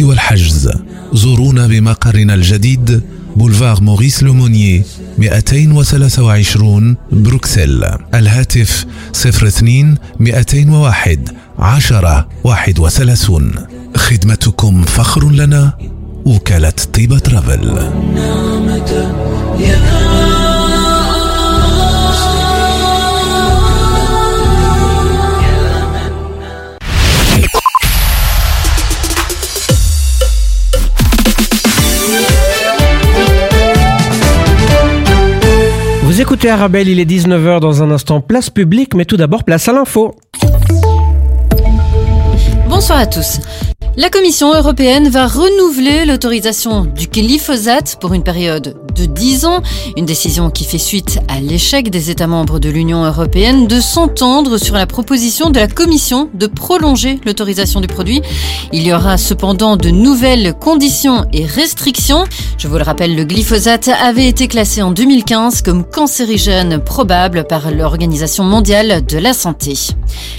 والحجز. زورونا بمقرنا الجديد بولفار موريس لومونيي 223 بروكسل. الهاتف 02 201 10 31 خدمتكم فخر لنا وكالة طيبة ترافل. Vous écoutez Arabelle, il est 19h dans un instant place publique, mais tout d'abord place à l'info. Bonsoir à tous. La Commission européenne va renouveler l'autorisation du glyphosate pour une période de 10 ans, une décision qui fait suite à l'échec des États membres de l'Union européenne de s'entendre sur la proposition de la Commission de prolonger l'autorisation du produit. Il y aura cependant de nouvelles conditions et restrictions. Je vous le rappelle, le glyphosate avait été classé en 2015 comme cancérigène probable par l'Organisation mondiale de la santé.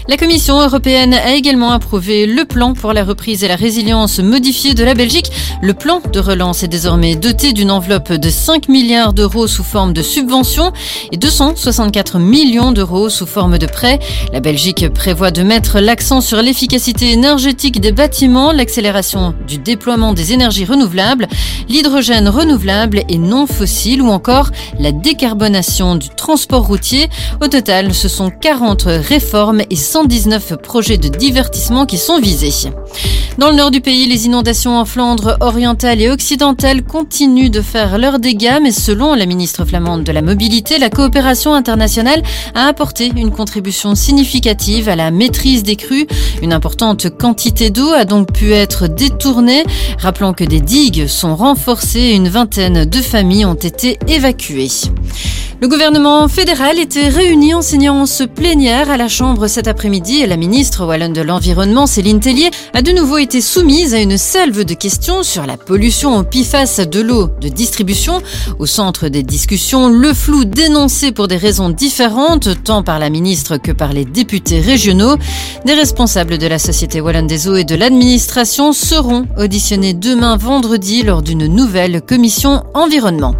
La Commission européenne a également approuvé le plan pour la reprise et la résilience modifiée de la Belgique. Le plan de relance est désormais doté d'une enveloppe de 5 milliards d'euros sous forme de subventions et 264 millions d'euros sous forme de prêts. La Belgique prévoit de mettre l'accent sur l'efficacité énergétique des bâtiments, l'accélération du déploiement des énergies renouvelables, l'hydrogène renouvelable et non fossile ou encore la décarbonation du transport routier. Au total, ce sont 40 réformes et 119 projets de divertissement qui sont visés. Dans le nord du pays, les inondations en Flandre orientale et occidentale continuent de faire leurs dégâts, mais selon la ministre flamande de la Mobilité, la coopération internationale a apporté une contribution significative à la maîtrise des crues. Une importante quantité d'eau a donc pu être détournée. Rappelons que des digues sont renforcées et une vingtaine de familles ont été évacuées. Le gouvernement fédéral était réuni en séance plénière à la Chambre cet après-midi et la ministre wallonne de l'Environnement, Céline Tellier, a de nouveau été soumise à une salve de questions sur la pollution au PFAS de l'eau de distribution. Au centre des discussions, le flou dénoncé pour des raisons différentes, tant par la ministre que par les députés régionaux. Des responsables de la Société Wallonne des Eaux et de l'administration seront auditionnés demain vendredi lors d'une nouvelle commission environnement.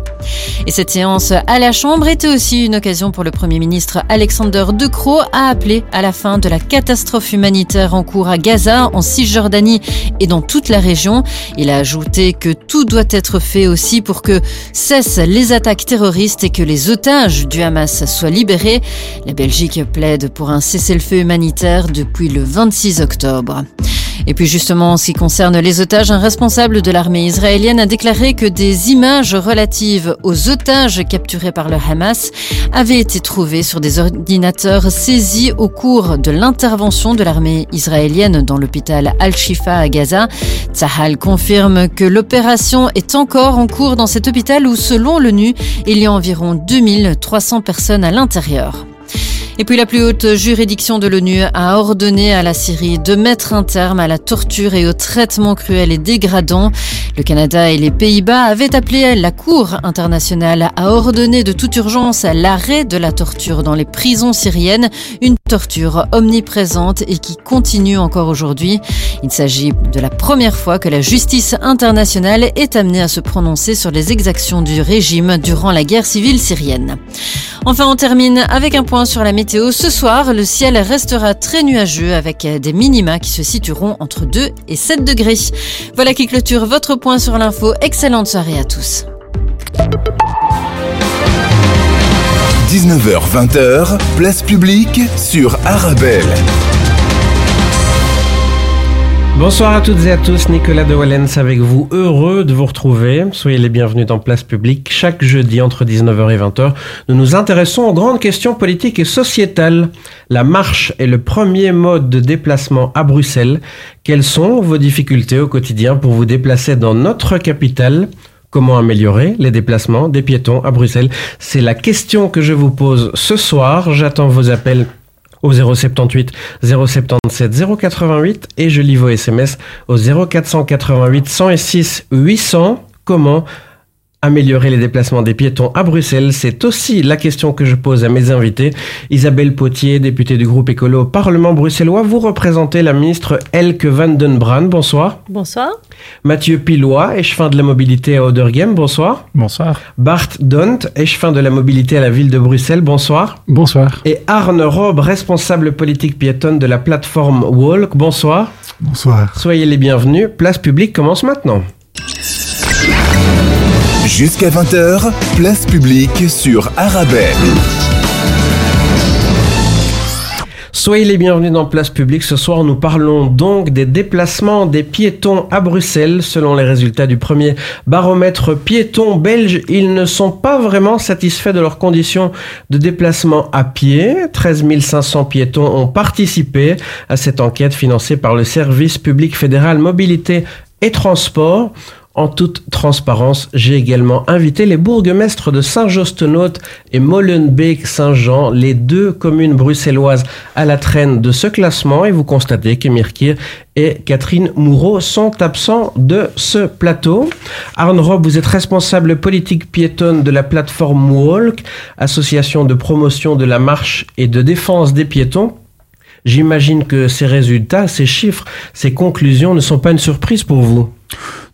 Et cette séance à la Chambre était aussi une occasion pour le Premier ministre Alexander De Croo à appeler à la fin de la catastrophe humanitaire en cours à Gaza, en Cisjordanie et dans toute la région. Il a ajouté que tout doit être fait aussi pour que cessent les attaques terroristes et que les otages du Hamas soient libérés. La Belgique plaide pour un cessez-le-feu humanitaire depuis le 26 octobre. Et puis justement, en ce qui concerne les otages, un responsable de l'armée israélienne a déclaré que des images relatives aux otages capturés par le Hamas avaient été trouvées sur des ordinateurs saisis au cours de l'intervention de l'armée israélienne dans l'hôpital Al-Shifa à Gaza. Tsahal confirme que l'opération est encore en cours dans cet hôpital où, selon l'ONU, il y a environ 2300 personnes à l'intérieur. Et puis la plus haute juridiction de l'ONU a ordonné à la Syrie de mettre un terme à la torture et au traitement cruel et dégradant. Le Canada et les Pays-Bas avaient appelé la Cour internationale à ordonner de toute urgence l'arrêt de la torture dans les prisons syriennes, une torture omniprésente et qui continue encore aujourd'hui. Il s'agit de la première fois que la justice internationale est amenée à se prononcer sur les exactions du régime durant la guerre civile syrienne. Enfin, on termine avec un point sur la météo. Ce soir, le ciel restera très nuageux avec des minima qui se situeront entre 2 et 7 degrés. Voilà qui clôture votre point sur l'info. Excellente soirée à tous. 19h-20h, place publique sur Arabelle. Bonsoir à toutes et à tous, Nicolas de Wallens avec vous, heureux de vous retrouver. Soyez les bienvenus dans Place Publique. Chaque jeudi entre 19h et 20h, nous nous intéressons aux grandes questions politiques et sociétales. La marche est le premier mode de déplacement à Bruxelles. Quelles sont vos difficultés au quotidien pour vous déplacer dans notre capitale? Comment améliorer les déplacements des piétons à Bruxelles? C'est la question que je vous pose ce soir. J'attends vos appels au 078 077 088 et je lis vos SMS au 0488 106 800. Comment Améliorer les déplacements des piétons à Bruxelles, c'est aussi la question que je pose à mes invités. Isabelle Potier, députée du groupe écolo au Parlement bruxellois, vous représentez la ministre Elke van den Brand. Bonsoir. Bonsoir. Mathieu Pilois, échevin de la mobilité à Odergem. Bonsoir. Bonsoir. Bart Dont, échevin de la mobilité à la ville de Bruxelles. Bonsoir. Bonsoir. Et Arne Rob, responsable politique piétonne de la plateforme Walk. Bonsoir. Bonsoir. Soyez les bienvenus. Place publique commence maintenant. Jusqu'à 20h, place publique sur Arabelle. Soyez les bienvenus dans Place Publique. Ce soir, nous parlons donc des déplacements des piétons à Bruxelles. Selon les résultats du premier baromètre piéton belge, ils ne sont pas vraiment satisfaits de leurs conditions de déplacement à pied. 13 500 piétons ont participé à cette enquête financée par le service public fédéral mobilité et transport. En toute transparence, j'ai également invité les bourgmestres de Saint-Jostenot et Molenbeek-Saint-Jean, les deux communes bruxelloises à la traîne de ce classement, et vous constatez qu'Emir et Catherine Moureau sont absents de ce plateau. Arne Rob, vous êtes responsable politique piétonne de la plateforme Walk, association de promotion de la marche et de défense des piétons. J'imagine que ces résultats, ces chiffres, ces conclusions ne sont pas une surprise pour vous.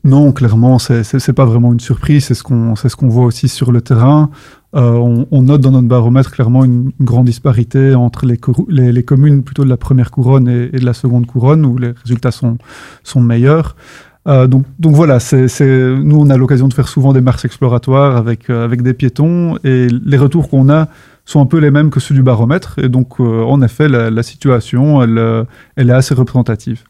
Non, clairement, c'est pas vraiment une surprise. C'est ce qu'on ce voit aussi sur le terrain. Euh, on, on, note dans notre baromètre clairement une, grande disparité entre les, les, les, communes plutôt de la première couronne et, de la seconde couronne, où les résultats sont, sont meilleurs. Euh, donc, donc voilà, nous, on a l'occasion de faire souvent des marches exploratoires avec, euh, avec des piétons, et les retours qu'on a sont un peu les mêmes que ceux du baromètre. Et donc, euh, en effet, la, la situation, elle, euh, elle est assez représentative.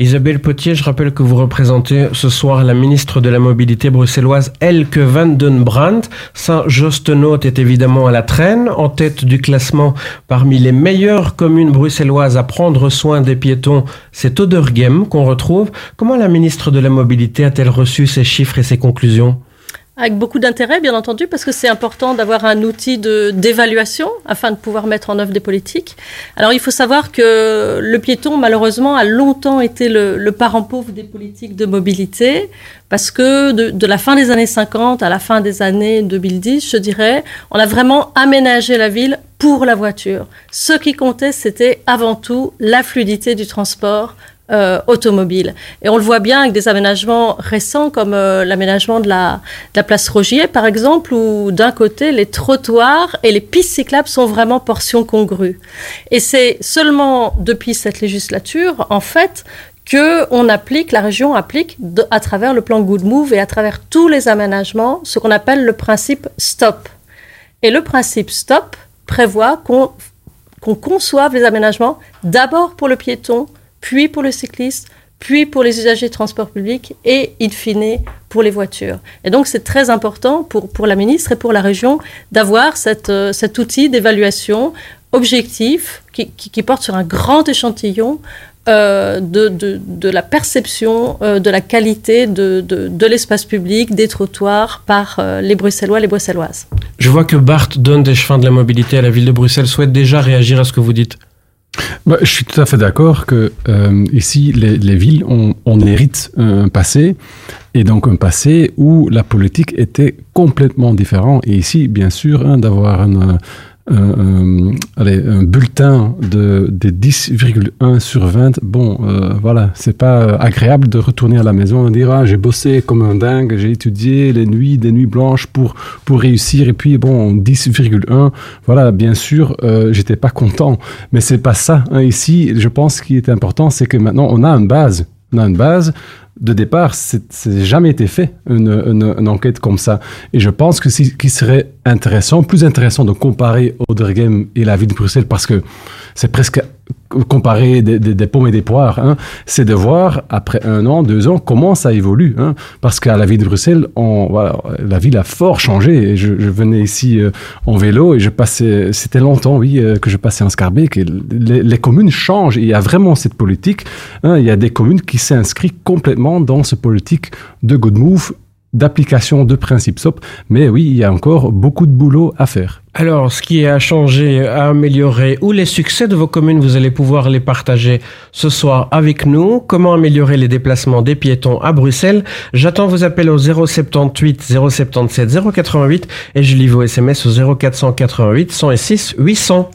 Isabelle Potier, je rappelle que vous représentez ce soir la ministre de la Mobilité bruxelloise Elke van den Brandt. Saint-Jostenot est évidemment à la traîne, en tête du classement parmi les meilleures communes bruxelloises à prendre soin des piétons. C'est Odergem qu'on retrouve. Comment la ministre de la Mobilité a-t-elle reçu ces chiffres et ces conclusions? Avec beaucoup d'intérêt, bien entendu, parce que c'est important d'avoir un outil d'évaluation afin de pouvoir mettre en œuvre des politiques. Alors, il faut savoir que le piéton, malheureusement, a longtemps été le, le parent pauvre des politiques de mobilité, parce que de, de, la fin des années 50 à la fin des années 2010, je dirais, on a vraiment aménagé la ville pour la voiture. Ce qui comptait, c'était avant tout la fluidité du transport, euh, automobile. Et on le voit bien avec des aménagements récents comme euh, l'aménagement de la, place Rogier, par exemple, où d'un côté, les trottoirs et les pistes cyclables sont vraiment portions congrues. Et c'est seulement depuis cette législature, en fait, que on applique, la région applique à travers le plan Good Move et à travers tous les aménagements ce qu'on appelle le principe stop. Et le principe stop prévoit qu'on qu'on conçoive les aménagements d'abord pour le piéton, puis pour le cycliste, puis pour les usagers de transport public et, in fine, pour les voitures. Et donc, c'est très important pour, pour la ministre et pour la région d'avoir euh, cet outil d'évaluation objectif qui, qui, porte sur un grand échantillon euh, de, de, de, la perception euh, de la qualité de, de l'espace public, des trottoirs par les Bruxellois, les Bruxelloises. Je vois que Bart donne des chemins de la mobilité à la ville de Bruxelles souhaite déjà réagir à ce que vous dites. Bah, je suis tout à fait d'accord que euh, ici, les, les villes, on, on, hérite un passé, et donc un passé où la politique était complètement différente. Et ici, bien sûr, hein, d'avoir un, un, un, allez, un bulletin de, de 10,1 sur 20, bon, euh, voilà, c'est pas agréable de retourner à la maison et dire ah, j'ai bossé comme un dingue, j'ai étudié les nuits, des nuits blanches pour, pour réussir, et puis bon, 10,1, voilà, bien sûr, euh, j'étais pas content, mais c'est pas ça. Hein. Ici, je pense qu'il est important, c'est que maintenant on a une base, on a une base de départ, c'est jamais été fait une, enquête comme ça. Et je pense que ce qui serait intéressant, plus intéressant de comparer Odergem et la ville de Bruxelles, parce que c'est presque comparer des, des, pommes et des poires, hein, c'est de voir après un an, deux ans, comment ça évolue. Hein, parce qu'à la ville de Bruxelles, la ville a fort changé. Et je, venais ici euh, en vélo et je passais, c'était longtemps, oui, euh, que je passais en Scarbeck. Les, communes changent. Il y a vraiment cette politique. Hein, il y a des communes qui s'inscrivent complètement dans ce politique de good move d'application de principe SOP. Mais oui, il y a encore beaucoup de boulot à faire. Alors, ce qui a changé, a amélioré, ou les succès de vos communes, vous allez pouvoir les partager ce soir avec nous. Comment améliorer les déplacements des piétons à Bruxelles? J'attends vos appels au 078 077 088 et je lis vos SMS au 0488 106 800.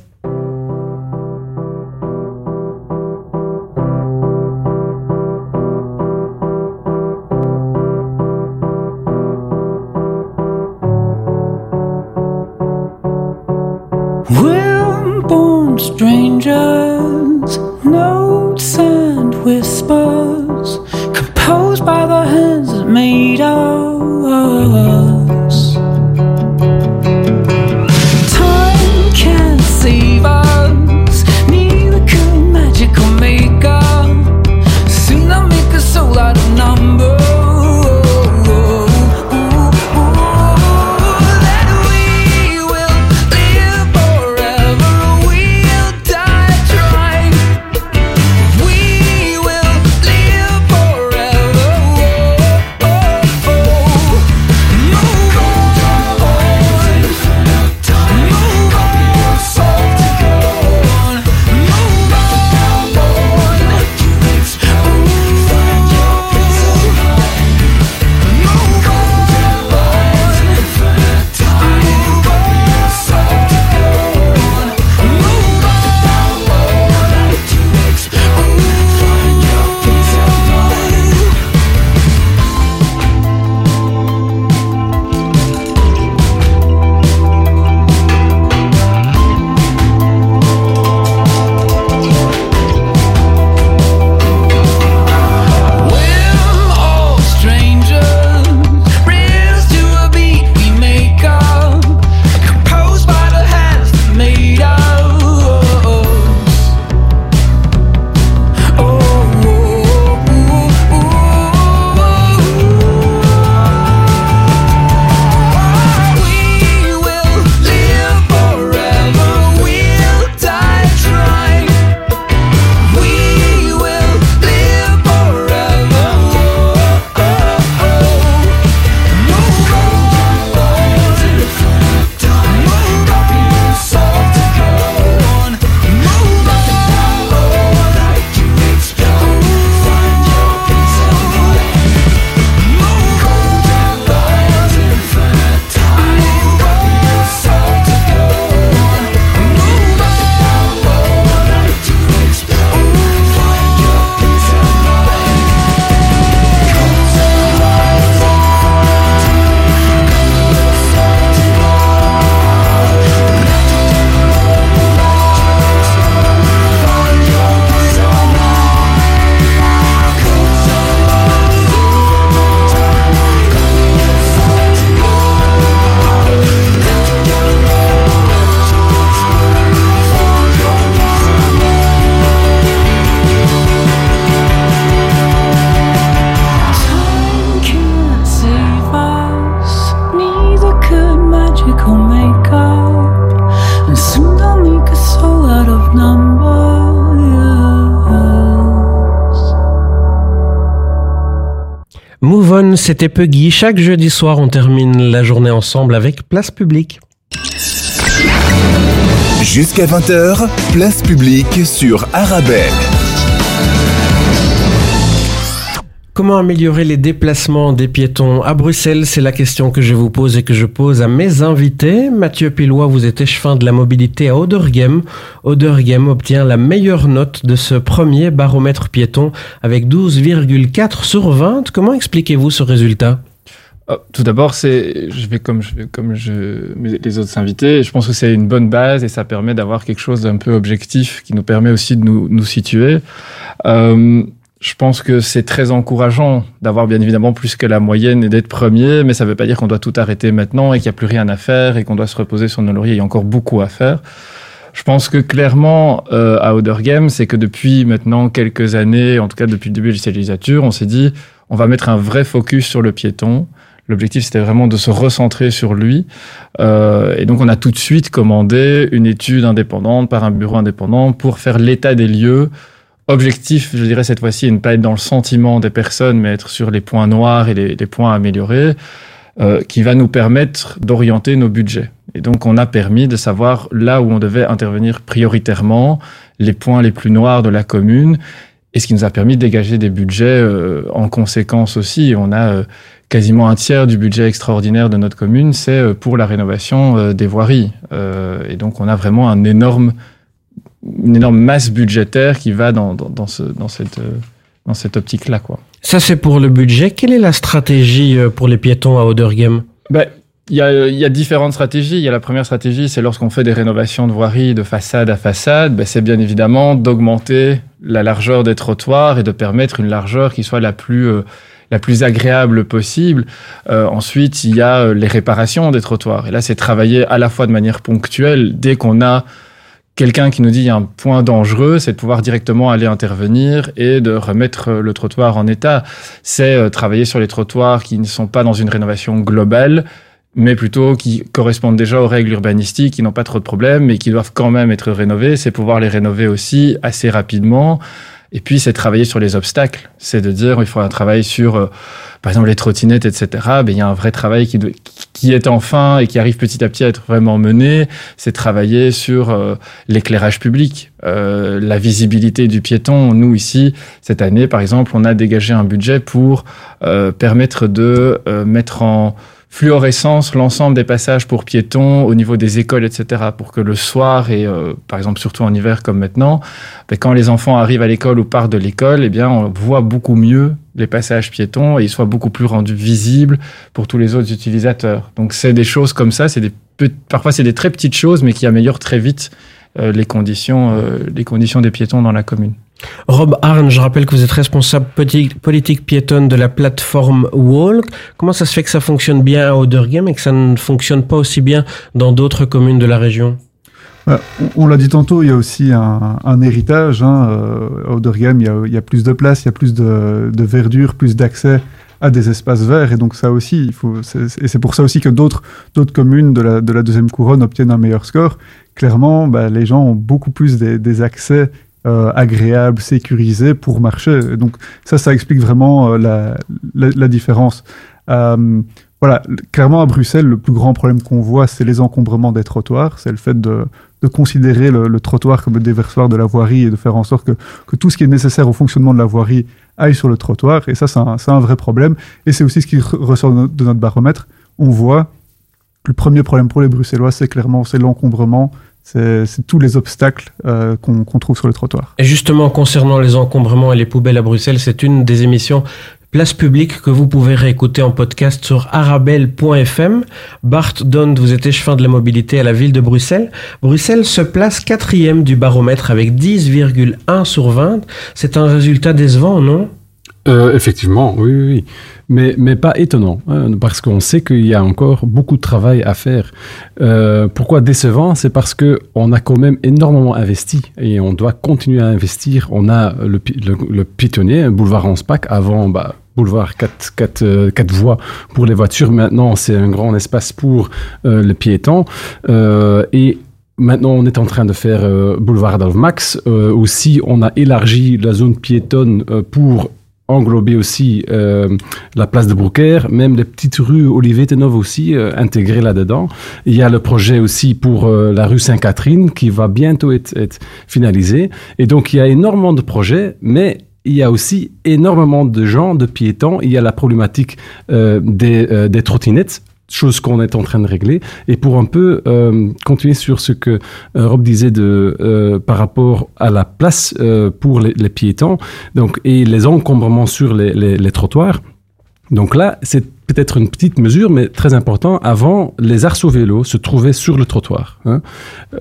C'était Puggy. Chaque jeudi soir, on termine la journée ensemble avec Place Publique. Jusqu'à 20h, place publique sur Arabelle. Comment améliorer les déplacements des piétons à Bruxelles? C'est la question que je vous pose et que je pose à mes invités. Mathieu Pilois, vous êtes échevin de la mobilité à Odergem. Odergem obtient la meilleure note de ce premier baromètre piéton avec 12,4 sur 20. Comment expliquez-vous ce résultat? Oh, tout d'abord, c'est, je vais comme je les autres invités. Je pense que c'est une bonne base et ça permet d'avoir quelque chose d'un peu objectif qui nous permet aussi de nous, nous situer. Euh, je pense que c'est très encourageant d'avoir bien évidemment plus que la moyenne et d'être premier, mais ça ne veut pas dire qu'on doit tout arrêter maintenant et qu'il n'y a plus rien à faire et qu'on doit se reposer sur nos lauriers. Il y a encore beaucoup à faire. Je pense que clairement, euh, à Other Game, c'est que depuis maintenant quelques années, en tout cas depuis le début de la législature, on s'est dit, on va mettre un vrai focus sur le piéton. L'objectif, c'était vraiment de se recentrer sur lui. Euh, et donc, on a tout de suite commandé une étude indépendante par un bureau indépendant pour faire l'état des lieux. Objectif, je dirais cette fois-ci, ne pas être dans le sentiment des personnes, mais être sur les points noirs et les, points à améliorer, euh, qui va nous permettre d'orienter nos budgets. Et Et donc, on a permis de savoir là où on devait intervenir prioritairement, les points les plus noirs de la commune, et ce qui nous a permis de dégager des budgets euh, en conséquence aussi. On a euh, quasiment un tiers du budget extraordinaire de notre commune, c'est euh, pour la rénovation euh, des voiries. Euh, et donc, on a vraiment un énorme, une énorme masse budgétaire qui va dans, dans, dans, ce, dans cette, euh, dans cette optique-là, quoi. Ça, c'est pour le budget. Quelle est la stratégie euh, pour les piétons à Odergem Ben, il y a, il y a différentes stratégies. Il y a la première stratégie, c'est lorsqu'on fait des rénovations de voiries de façade à façade, ben, c'est bien évidemment d'augmenter la largeur des trottoirs et de permettre une largeur qui soit la plus euh, la plus agréable possible. Euh, ensuite, il y a euh, les réparations des trottoirs. Et là, c'est travailler à la fois de manière ponctuelle. Dès qu'on a quelqu'un qui nous dit un point dangereux, c'est de pouvoir directement aller intervenir et de remettre euh, le trottoir en état. C'est euh, travailler sur les trottoirs qui ne sont pas dans une rénovation globale, mais plutôt qui correspondent déjà aux règles urbanistiques, qui n'ont pas trop de problèmes, mais qui doivent quand même être rénovés. C'est pouvoir les rénover aussi assez rapidement. Et puis, c'est travailler sur les obstacles. C'est de dire, il faut un travail sur, euh, par exemple, les trottinettes, etc. Ben, il y a un vrai travail qui, qui est enfin et qui arrive petit à petit à être vraiment mené. C'est travailler sur euh, l'éclairage public, euh, la visibilité du piéton. Nous, ici, cette année, par exemple, on a dégagé un budget pour euh, permettre de euh, mettre en fluorescence l'ensemble des passages pour piétons au niveau des écoles, etc. Pour que le soir et euh, par exemple surtout en hiver comme maintenant, ben, quand les enfants arrivent à l'école ou partent de l'école, eh bien on voit beaucoup mieux les passages piétons et ils soient beaucoup plus rendus visibles pour tous les autres utilisateurs. Donc c'est des choses comme ça, c'est des parfois c'est des très petites choses mais qui améliorent très vite euh, les conditions euh, les conditions des piétons dans la commune. Rob Arn, je rappelle que vous êtes responsable politique, piétonne de la plateforme Walk. Comment ça se fait que ça fonctionne bien à Odergem et que ça ne fonctionne pas aussi bien dans d'autres communes de la région? Euh, on l'a dit tantôt, il y a aussi un, héritage. Hein, euh, à Odergem, il y a, plus de place, il y a plus de, verdure, plus d'accès à des espaces verts. Et donc ça aussi, et c'est pour ça aussi que d'autres communes de la, de la deuxième couronne obtiennent un meilleur score. Clairement, bah, les gens ont beaucoup plus des, des accès euh, agréables, sécurisés pour marcher. Donc ça, ça explique vraiment euh, la, différence. Euh, voilà, clairement à Bruxelles, le plus grand problème qu'on voit, c'est les encombrements des trottoirs. C'est le fait de, considérer le, trottoir comme le déversoir de la voirie et de faire en sorte que, tout ce qui est nécessaire au fonctionnement de la voirie aille sur le trottoir. Et ça, c'est un, vrai problème. Et c'est aussi ce qui re- ressort de notre, de notre baromètre. On voit le premier problème pour les Bruxellois, c'est clairement c'est l'encombrement, c'est tous les obstacles euh, qu'on qu'on trouve sur le trottoir. Et justement, concernant les encombrements et les poubelles à Bruxelles, c'est une des émissions Place publique que vous pouvez réécouter en podcast sur arabelle.fm. Bart Dond, vous êtes échevin de la mobilité à la ville de Bruxelles. Bruxelles se place quatrième du baromètre avec 10,1 sur 20. C'est un résultat décevant, non? Euh, effectivement, oui, oui. Mais, mais pas étonnant, hein, parce qu'on sait qu'il y a encore beaucoup de travail à faire. Euh, pourquoi décevant? C'est parce que on a quand même énormément investi et on doit continuer à investir. On a le, le, le boulevard Anspach, avant bah, boulevard 4, 4, euh, quatre voies pour les voitures. Maintenant, c'est un grand espace pour euh, les piétons. Et Maintenant, on est en train de faire boulevard d'Almax. Euh, aussi, on a élargi la zone piétonne pour englober aussi euh, la place de Broucker, même les petites rues Olivier Tenov aussi euh, intégrées là-dedans. Il y a le projet aussi pour euh, la rue Sainte-Catherine qui va bientôt être, être finalisé. Et donc, il y a énormément de projets, mais il y a aussi énormément de gens, de piétons. Il y a la problématique euh, des, euh, des trottinettes chose qu'on est en train de régler. Et pour un peu euh, continuer sur ce que euh, Rob disait de, euh, par rapport à la place pour les, piétons donc, et les encombrements sur les, les trottoirs. Donc là, c'est peut-être une petite mesure, mais très important. Avant, les arceaux vélos se trouvaient sur le trottoir. hein.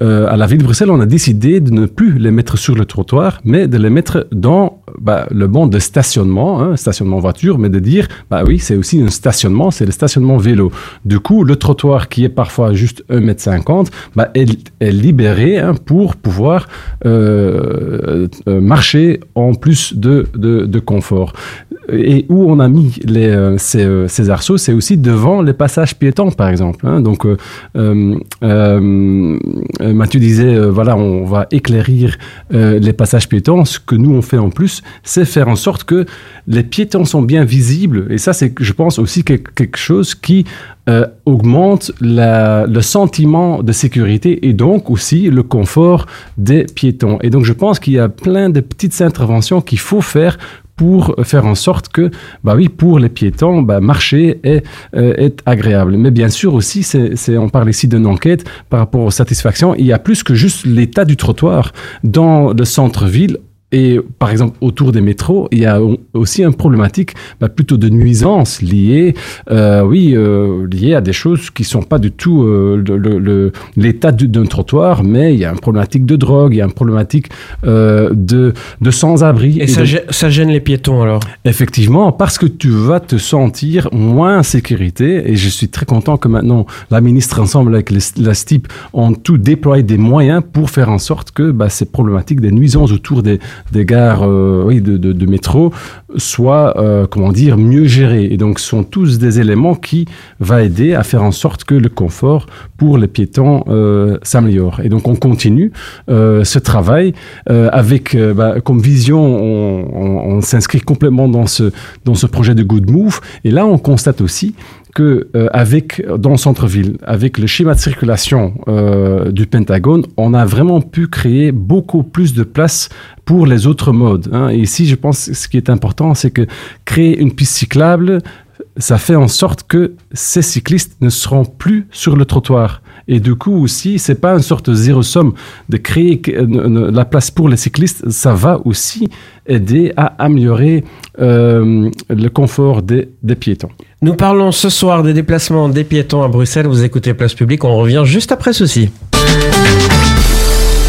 Euh, à la ville de Bruxelles, on a décidé de ne plus les mettre sur le trottoir, mais de les mettre dans bah, le banc de stationnement, hein, stationnement voiture, mais de dire, bah oui, c'est aussi un stationnement, c'est le stationnement vélo. Du coup, le trottoir qui est parfois juste 1m50, bah, est, libéré hein, pour pouvoir euh, euh, marcher en plus de, de confort. Et où on a mis euh, ces, euh, ces arceaux, c'est aussi devant les passages piétons, par exemple. hein. Donc, euh, Mathieu disait, voilà, on va éclairir les passages piétons. Ce que nous, on fait en plus, c'est faire en sorte que les piétons sont bien visibles. Et ça, c'est, je pense, aussi quelque, chose qui augmente le sentiment de sécurité et donc aussi le confort des piétons. Et donc, je pense qu'il y a plein de petites interventions qu'il faut faire pour faire en sorte que, bah oui, pour les piétons, bah, marcher est, euh, est agréable. Mais bien sûr aussi, c'est, on parle ici d'une enquête par rapport aux satisfactions. Il y a plus que juste l'état du trottoir dans le centre-ville. Et par exemple, autour des métros, il y a au- aussi une problématique bah, plutôt de nuisance liée, euh, oui, euh, liée à des choses qui sont pas du tout euh, le- le- le- l'état du- d'un trottoir, mais il y a une problématique de drogue, il y a une problématique euh, de, de sans-abri. Et ça, de- gê- ça gêne les piétons alors? Effectivement, parce que tu vas te sentir moins en sécurité. Et je suis très content que maintenant la ministre, ensemble avec les- la STIP, ont tout déployé des moyens pour faire en sorte que bah, ces problématiques des nuisances autour des, des gares euh, oui, de, de, métro soient, euh, comment dire, mieux gérées. Et donc, ce sont tous des éléments qui vont aider à faire en sorte que le confort pour les piétons euh, s'améliore. Et donc, on continue ce travail avec bah, comme vision, on, on- on s'inscrit complètement dans ce, dans ce projet de Good Move. Et là, on constate aussi euh, avec dans le centre-ville, avec le schéma de circulation euh, du Pentagone, on a vraiment pu créer beaucoup plus de place pour les autres modes. hein. Et ici, je pense que ce qui est important, c'est que créer une piste cyclable, ça fait en sorte que ces cyclistes ne seront plus sur le trottoir. Et du coup aussi, c'est pas une sorte de zéro somme de créer euh, la place pour les cyclistes. Ça va aussi aider à améliorer euh, le confort des, des piétons. Nous parlons ce soir des déplacements des piétons à Bruxelles. Vous écoutez Place Publique. On revient juste après ceci.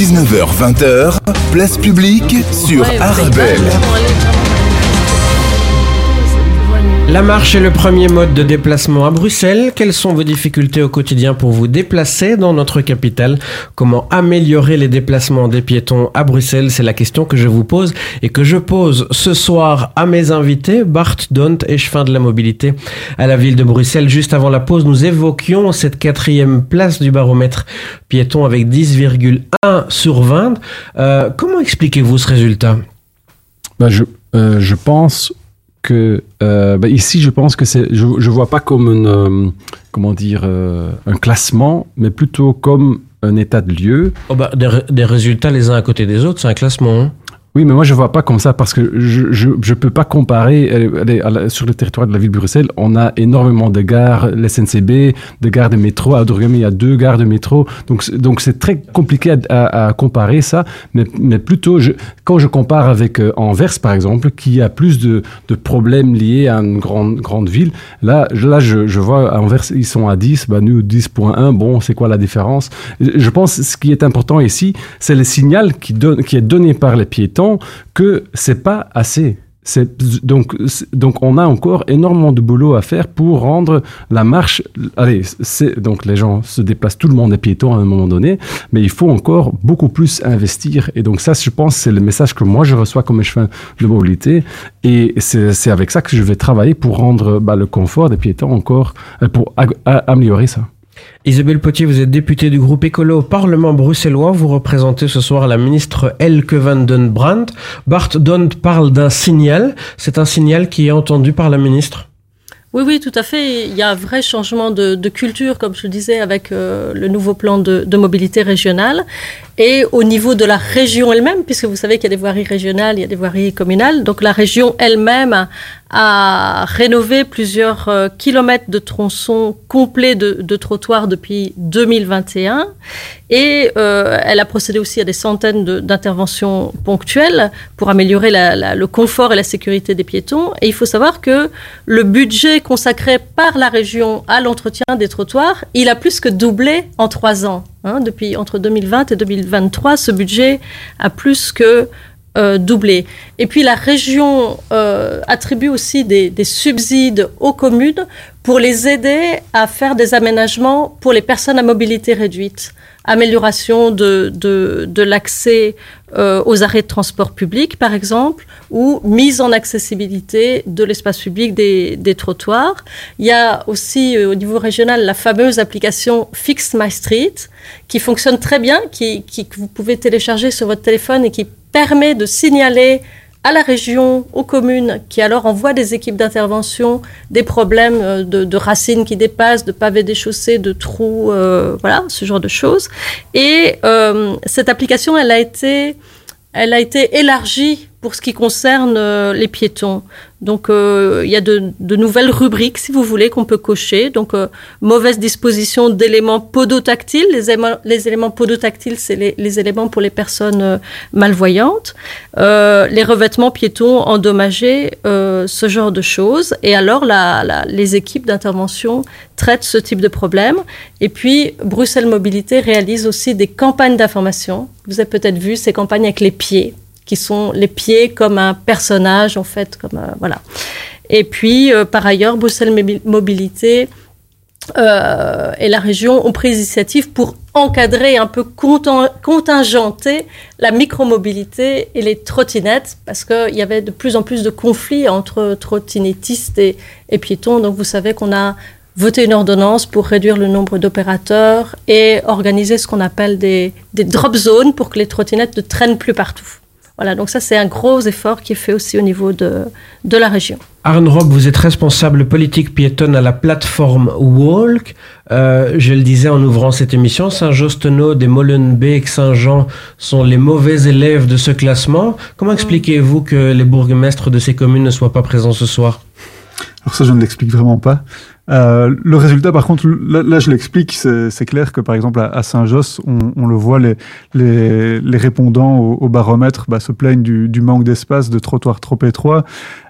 19h-20h, place publique sur Ouais, Arabelle. La marche est le premier mode de déplacement à Bruxelles. Quelles sont vos difficultés au quotidien pour vous déplacer dans notre capitale? Comment améliorer les déplacements des piétons à Bruxelles? C'est la question que je vous pose et que je pose ce soir à mes invités, Bart Dont, échevin de la mobilité à la ville de Bruxelles. Juste avant la pause, nous évoquions cette quatrième place du baromètre piéton avec 10,1 sur 20. Euh, comment expliquez-vous ce résultat? Je, euh, je pense que euh, bah, ici, je pense que c'est, je, vois pas comme une, euh, comment dire, euh, un classement, mais plutôt comme un état de lieu. Oh bah, des résultats les uns à côté des autres, c'est un classement. hein. Oui, mais moi je vois pas comme ça parce que je je, je peux pas comparer. euh, sur le territoire de la ville de Bruxelles, on a énormément de gares, les SNCB, de gares de métro. À Dourgame, il y a deux gares de métro. Donc donc c'est très compliqué à, à- à comparer ça. Mais mais plutôt je, quand je compare avec euh, Anvers par exemple, qui a plus de de problèmes liés à une grande grande ville. Là là je, je vois Anvers ils sont à 10, bah nous 10.1. Bon, c'est quoi la différence? Je pense ce qui est important ici, c'est le signal qui donne qui est donné par les piétons que c'est pas assez. Donc donc on a encore énormément de boulot à faire pour rendre la marche. Allez, donc les gens se déplacent, tout le monde est piéton à un moment donné, mais il faut encore beaucoup plus investir. Et donc ça, je pense, c'est le message que moi je reçois comme échevin de mobilité, et c'est avec ça que je vais travailler pour rendre bah, le confort des piétons encore euh, pour améliorer ça. Isabelle Potier, vous êtes députée du groupe écolo au Parlement bruxellois. Vous représentez ce soir la ministre Elke van den Brandt. Bart Dont parle d'un signal. C'est un signal qui est entendu par la ministre. Oui, oui, tout à fait. Il y a un vrai changement de, culture, comme je le disais, avec euh, le nouveau plan de, mobilité régionale. Et au niveau de la région elle-même, puisque vous savez qu'il y a des voiries régionales, il y a des voiries communales, donc la région elle-même a rénové plusieurs euh, kilomètres de tronçons complets de, de trottoirs depuis 2021 et euh, elle a procédé aussi à des centaines d'interventions ponctuelles pour améliorer la- la- le confort et la sécurité des piétons. Et il faut savoir que le budget consacré par la région à l'entretien des trottoirs, il a plus que doublé en trois ans. hein. depuis entre 2020 et 2023, ce budget a plus que euh, doublé. Et puis la région euh, attribue aussi des, des subsides aux communes pour les aider à faire des aménagements pour les personnes à mobilité réduite. Amélioration de, de, l'accès euh, aux arrêts de transport public, par exemple, ou mise en accessibilité de l'espace public des, des trottoirs. Il y a aussi au niveau régional la fameuse application Fix My Street qui fonctionne très bien, qui, qui, que vous pouvez télécharger sur votre téléphone et qui permet de signaler à la région, aux communes, qui alors envoient des équipes d'intervention, des problèmes euh, de, racines qui dépassent, de pavés déchaussés, de trous, euh, voilà, ce genre de choses. Et euh, cette application, elle a été, elle a été élargie pour ce qui concerne euh, les piétons. Donc, euh, il y a de, de nouvelles rubriques, si vous voulez, qu'on peut cocher. Donc, euh, mauvaise disposition d'éléments podotactiles. Les, éléments- les éléments podotactiles, c'est les, les éléments pour les personnes malvoyantes. Les revêtements piétons endommagés, ce genre de choses. Et alors, la, la- les équipes d'intervention traitent ce type de problème. Et puis, Bruxelles Mobilité réalise aussi des campagnes d'information. Vous avez peut-être vu ces campagnes avec les pieds qui sont les pieds comme un personnage, en fait, comme un- voilà. Et puis, euh, par ailleurs, Bruxelles Mobi- Mobilité euh, et la région ont pris l'initiative pour encadrer un peu contingenter la micromobilité et les trottinettes parce qu'il y avait de plus en plus de conflits entre trottinettistes et, piétons. Donc vous savez qu'on a voté une ordonnance pour réduire le nombre d'opérateurs et organiser ce qu'on appelle des drop zones pour que les trottinettes ne traînent plus partout. Voilà, donc ça c'est un gros effort qui est fait aussi au niveau de, de la région. Arne Rob, vous êtes responsable politique piétonne à la plateforme Walk. Euh, je le disais en ouvrant cette émission, Saint-Jostenot, et Molenbeek, Saint-Jean sont les mauvais élèves de ce classement. Comment expliquez-vous que les bourgmestres de ces communes ne soient pas présents ce soir? Alors ça, je ne l'explique vraiment pas. Euh, le résultat, par contre, là, je l'explique, c'est clair que par exemple à, à Saint-Josse, on, on le voit, les, les, les répondants au, au baromètre bah, se plaignent du, du manque d'espace, de trottoirs trop étroits,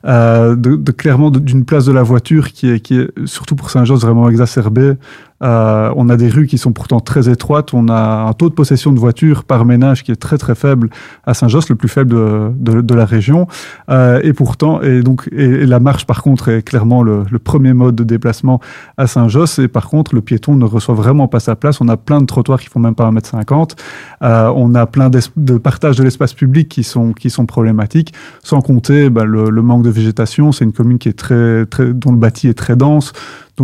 euh, de, de clairement d'une place de la voiture qui est, qui est surtout pour Saint-Josse vraiment exacerbée. Euh, on a des rues qui sont pourtant très étroites. On a un taux de possession de voitures par ménage qui est très très faible à Saint-Josse, le plus faible de, de, de la région. Euh, et pourtant, et donc, et, la marche par contre est clairement le, le premier mode de déplacement à Saint-Josse. Et par contre, le piéton ne reçoit vraiment pas sa place. On a plein de trottoirs qui font même pas 1m50. Euh, on a plein de partage de l'espace public qui sont, qui sont problématiques. Sans compter bah, le, le manque de végétation. C'est une commune qui est très, très, dont le bâti est très dense.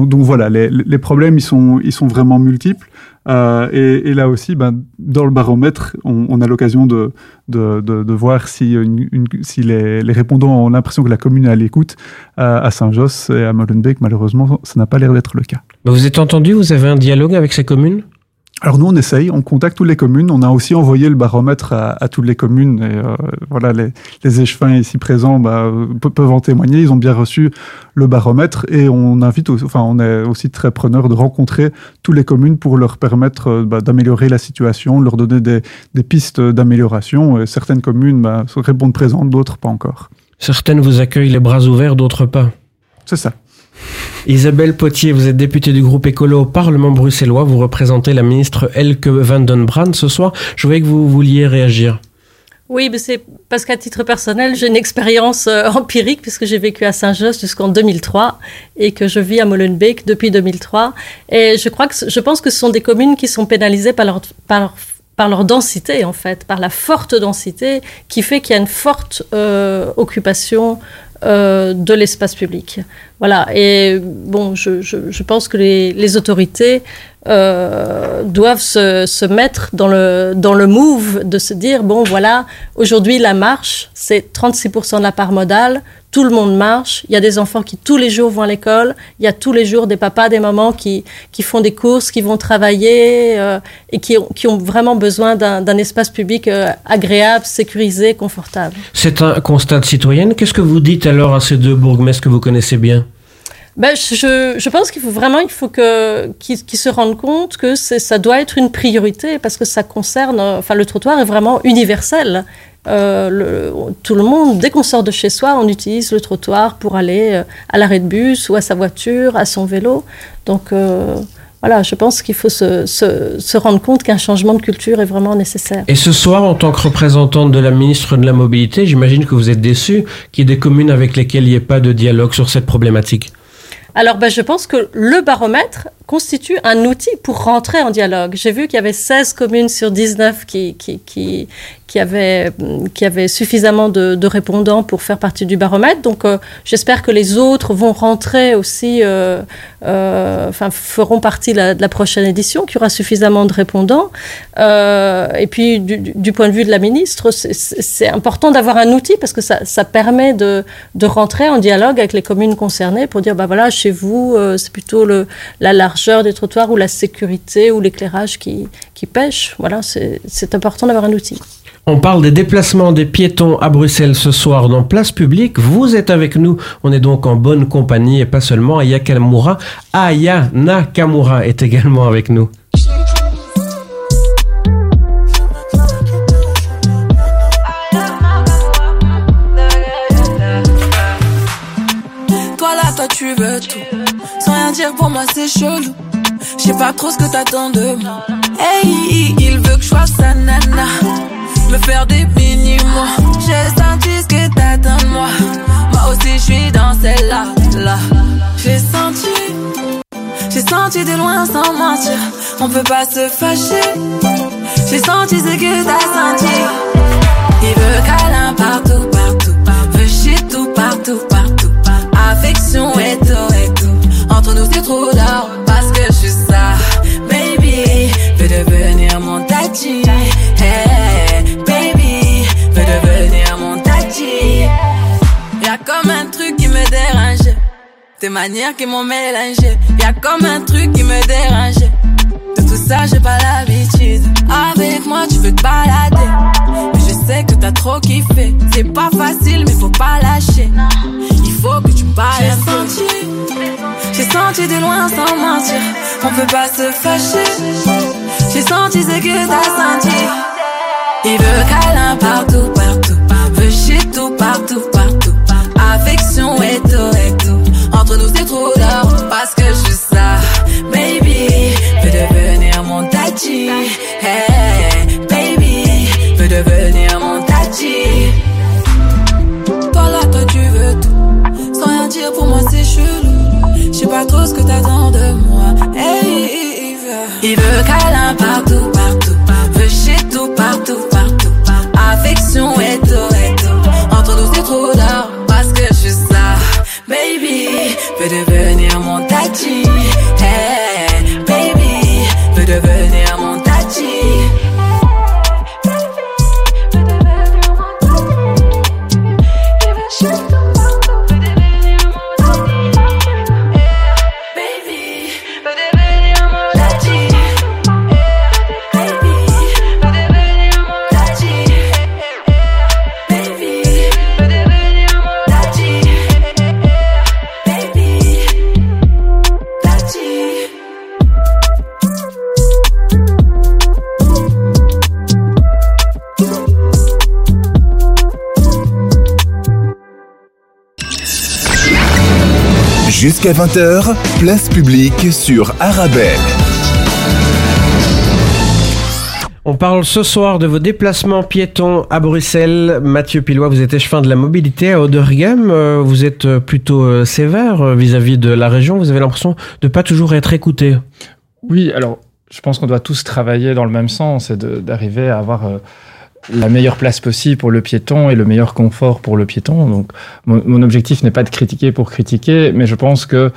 Donc, voilà, les, problèmes, ils sont, ils sont vraiment multiples. Euh, et, là aussi, ben, dans le baromètre, on, a l'occasion de, voir si, les, répondants ont l'impression que la commune est à l'écoute. Euh, à Saint-Josse et à Molenbeek, malheureusement, ça n'a pas l'air d'être le cas. Vous êtes entendu, vous avez un dialogue avec ces communes? Alors nous, on essaye, on contacte toutes les communes. On a aussi envoyé le baromètre à, à toutes les communes. Et euh, voilà, les, les échevins ici présents bah, pe- peuvent en témoigner. Ils ont bien reçu le baromètre et on invite, aussi- enfin, on est aussi très preneur de rencontrer toutes les communes pour leur permettre euh, bah, d'améliorer la situation, leur donner des, des pistes d'amélioration. Et certaines communes bah, répondent présentes, d'autres pas encore. Certaines vous accueillent les bras ouverts, d'autres pas. C'est ça. Isabelle Potier, vous êtes députée du groupe écolo au Parlement bruxellois. Vous représentez la ministre Elke van den Brand ce soir. Je voyais que vous vouliez réagir. Oui, mais c'est parce qu'à titre personnel, j'ai une expérience euh, empirique puisque j'ai vécu à Saint-Just jusqu'en 2003 et que je vis à Molenbeek depuis 2003. Et je crois que je pense que ce sont des communes qui sont pénalisées par leur, par leur, par leur densité en fait, par la forte densité qui fait qu'il y a une forte euh, occupation euh, de l'espace public. Voilà. Et bon, je, pense que les, les autorités euh, doivent se, se mettre dans le, dans le move de se dire bon, voilà, aujourd'hui, la marche, c'est 36% de la part modale. Tout le monde marche. Il y a des enfants qui tous les jours vont à l'école. Il y a tous les jours des papas, des mamans qui, qui font des courses, qui vont travailler euh, et qui ont, qui ont vraiment besoin d'un d'un espace public euh, agréable, sécurisé, confortable. C'est un constat de citoyenne. Qu'est-ce que vous dites alors à ces deux bourgmestres que vous connaissez bien? Ben, je, je pense qu'il faut vraiment il faut que qu'ils qu'ils se rendent compte que ça doit être une priorité parce que ça concerne enfin le trottoir est vraiment universel. Euh, tout le monde, dès qu'on sort de chez soi, on utilise le trottoir pour aller euh, à l'arrêt de bus ou à sa voiture, à son vélo. Donc euh, voilà, je pense qu'il faut se, se, se rendre compte qu'un changement de culture est vraiment nécessaire. Et ce soir, en tant que représentante de la ministre de la Mobilité, j'imagine que vous êtes déçu qu'il y ait des communes avec lesquelles il n'y ait pas de dialogue sur cette problématique. Alors, ben, je pense que le baromètre constitue un outil pour rentrer en dialogue. J'ai vu qu'il y avait 16 communes sur 19 qui, qui, qui, qui, avaient, qui avaient suffisamment de, de répondants pour faire partie du baromètre. Donc, euh, j'espère que les autres vont rentrer aussi, euh, euh, enfin, feront partie de la, prochaine édition, qu'il y aura suffisamment de répondants. Euh, et puis, du, du- point de vue de la ministre, c'est- important d'avoir un outil parce que ça, ça permet de, de rentrer en dialogue avec les communes concernées pour dire, bah voilà, chez vous, euh, c'est plutôt le, la largeur des trottoirs ou la sécurité ou l'éclairage qui, qui pêche. Voilà, c'est c'est important d'avoir un outil. On parle des déplacements des piétons à Bruxelles ce soir dans Place Publique. Vous êtes avec nous. On est donc en bonne compagnie et pas seulement. Aya Nakamura. Aya Nakamura est également avec nous. Toi là, toi tu veux tout. Pour moi, c'est chelou. Je sais pas trop ce que t'attends de moi. Hey, il veut que je sois sa nana. Me faire des mini-mois. J'ai senti ce que t'attends de moi. Moi aussi, je suis dans celle-là. Là. J'ai senti. J'ai senti de loin sans mentir. On peut pas se fâcher. J'ai senti ce que t'as senti. Il veut câlin partout, partout. Veut shit tout, partout, partout. Affection et tout, c'est trop d'or parce que je suis ça. Baby, veut devenir mon tati. Hey, baby, veut devenir mon tati. Y'a comme un truc qui me dérange. Tes manières qui m'ont mélangé. Y'a comme un truc qui me dérange. De tout ça, j'ai pas l'habitude. Avec moi, tu veux te balader. Sais que t'as trop kiffé. C'est pas facile, mais faut pas lâcher. Il faut que tu parles. J'ai senti, j'ai senti de loin sans mentir. On peut pas se fâcher. J'ai senti ce que t'as senti. Il veut câlin partout, partout. Veut shit tout, partout, partout. Affection et tout, et tout. Entre nous, c'est trop d'or parce que je suis ça. Baby, veut devenir mon tati. Hey, baby, veut devenir parce que je suis ça. Baby, veut devenir mon tati. Hey, Jusqu'à 20h, place publique sur Arabelle. On parle ce soir de vos déplacements piétons à Bruxelles. Mathieu Pilois, vous êtes échevin de la mobilité à Oderghem. Euh, Vous êtes euh, plutôt euh, sévère vis-à-vis de la région. Vous avez l'impression de pas toujours être écouté. Oui, alors je pense qu'on doit tous travailler dans le même sens et d'arriver à avoir euh, la meilleure place possible pour le piéton et le meilleur confort pour le piéton. Donc mon, objectif n'est pas de critiquer pour critiquer, mais je pense que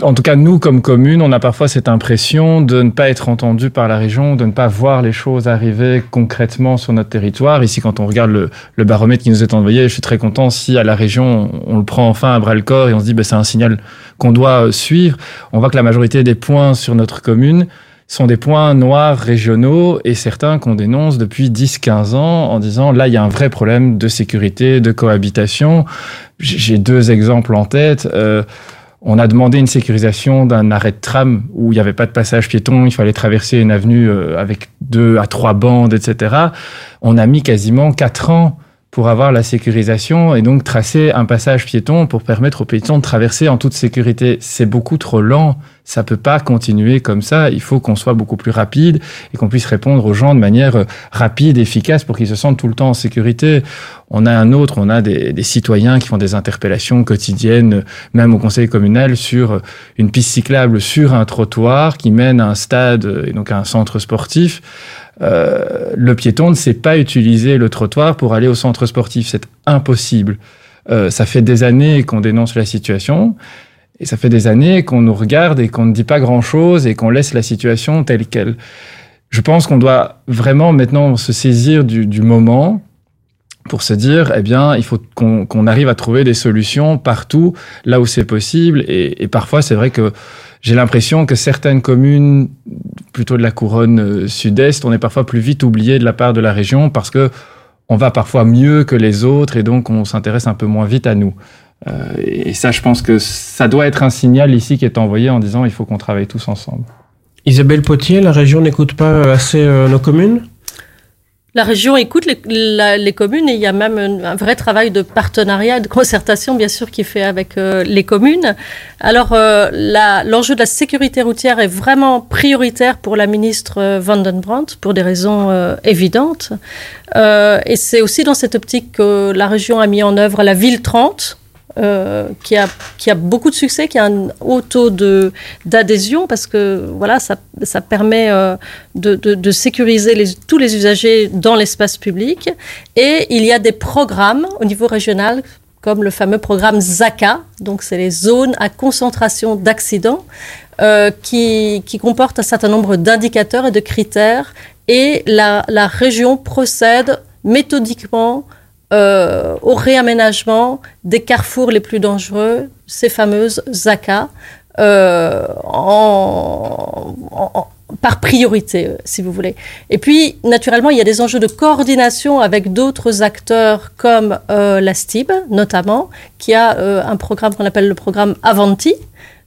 en tout cas, nous, comme commune, on a parfois cette impression de ne pas être entendu par la région, de ne pas voir les choses arriver concrètement sur notre territoire. Ici, quand on regarde le, le baromètre qui nous est envoyé, je suis très content si à la région, on, on le prend enfin à bras le corps et on se dit, ben, c'est un signal qu'on doit euh, suivre. On voit que la majorité des points sur notre commune sont des points noirs régionaux et certains qu'on dénonce depuis 10-15 ans en disant là il y a un vrai problème de sécurité, de cohabitation. J'ai deux exemples en tête. Euh, on a demandé une sécurisation d'un arrêt de tram où il n'y avait pas de passage piéton, il fallait traverser une avenue euh, avec deux à trois bandes, etc. On a mis quasiment quatre ans pour avoir la sécurisation et donc tracer un passage piéton pour permettre aux piétons de traverser en toute sécurité. C'est beaucoup trop lent. Ça peut pas continuer comme ça. Il faut qu'on soit beaucoup plus rapide et qu'on puisse répondre aux gens de manière euh, rapide, efficace pour qu'ils se sentent tout le temps en sécurité. On a un autre, on a des, des citoyens qui font des interpellations quotidiennes, euh, même au conseil communal, sur euh, une piste cyclable sur un trottoir qui mène à un stade et donc à un centre sportif. Euh, le piéton ne sait pas utiliser le trottoir pour aller au centre sportif. C'est impossible. Euh, ça fait des années qu'on dénonce la situation. Et ça fait des années qu'on nous regarde et qu'on ne dit pas grand-chose et qu'on laisse la situation telle qu'elle. Je pense qu'on doit vraiment maintenant se saisir du, du moment pour se dire, eh bien, il faut qu'on arrive à trouver des solutions partout, là où c'est possible. Et, et parfois, c'est vrai que j'ai l'impression que certaines communes, plutôt de la couronne euh, sud-est, on est parfois plus vite oublié de la part de la région parce que on va parfois mieux que les autres et donc on s'intéresse un peu moins vite à nous. Euh, et ça, je pense que ça doit être un signal ici qui est envoyé en disant il faut qu'on travaille tous ensemble. Isabelle Potier, la région n'écoute pas assez euh, nos communes? La région écoute les, communes et il y a même un, vrai travail de partenariat, de concertation, bien sûr, qui est fait avec euh, les communes. Alors, euh, l'enjeu de la sécurité routière est vraiment prioritaire pour la ministre euh, Van den Brandt, pour des raisons euh, évidentes. Et c'est aussi dans cette optique que la région a mis en œuvre la Ville 30, euh, qui, a, qui a beaucoup de succès, qui a un haut taux d'adhésion, parce que voilà, ça, ça permet euh, de, de- sécuriser tous les usagers dans l'espace public. Et il y a des programmes au niveau régional, comme le fameux programme ZACA, donc c'est les zones à concentration d'accidents, euh, qui, qui comportent un certain nombre d'indicateurs et de critères. Et la, la région procède méthodiquement euh, au réaménagement des carrefours les plus dangereux, ces fameuses ZACA, euh, par priorité, euh, si vous voulez. Et puis, naturellement, il y a des enjeux de coordination avec d'autres acteurs comme la STIB, notamment, qui a un programme qu'on appelle le programme Avanti,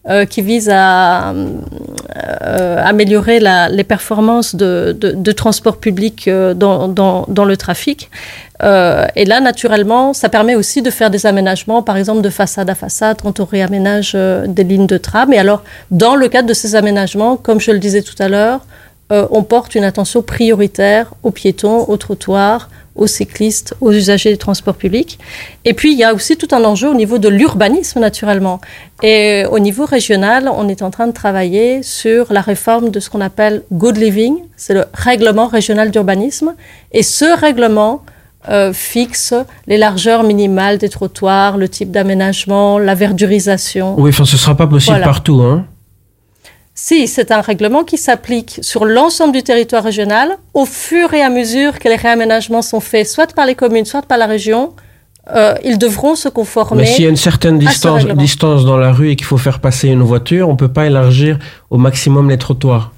euh, qui vise à euh, améliorer la- les performances de, de- de transport public euh, dans, dans- dans le trafic. Euh, et là, naturellement, ça permet aussi de faire des aménagements, par exemple de façade à façade, quand on réaménage euh, des lignes de tram. Et alors, dans le cadre de ces aménagements, comme je le disais tout à l'heure, euh, on porte une attention prioritaire aux piétons, aux trottoirs, aux cyclistes, aux usagers des transports publics. Et puis, il y a aussi tout un enjeu au niveau de l'urbanisme, naturellement. Et au niveau régional, on est en train de travailler sur la réforme de ce qu'on appelle Good Living, c'est le règlement régional d'urbanisme. Et ce règlement euh, fixe les largeurs minimales des trottoirs, le type d'aménagement, la verdurisation. Oui, enfin, ce sera pas possible Voilà. partout. Hein. Si, c'est un règlement qui s'applique sur l'ensemble du territoire régional au fur et à mesure que les réaménagements sont faits, soit par les communes, soit par la région. euh, ils devront se conformer. Mais s'il y a une certaine distance, dans la rue et qu'il faut faire passer une voiture, on peut pas élargir au maximum les trottoirs.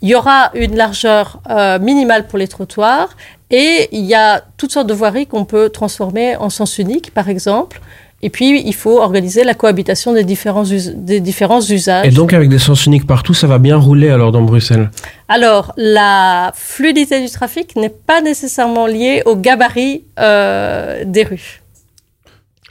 Il y aura une largeur euh, minimale pour les trottoirs et il y a toutes sortes de voiries qu'on peut transformer en sens unique, par exemple. Et puis, il faut organiser la cohabitation des différents, us- des différents usages. Et donc, avec des sens uniques partout, ça va bien rouler alors dans Bruxelles? Alors, la fluidité du trafic n'est pas nécessairement liée au gabarit euh, des rues.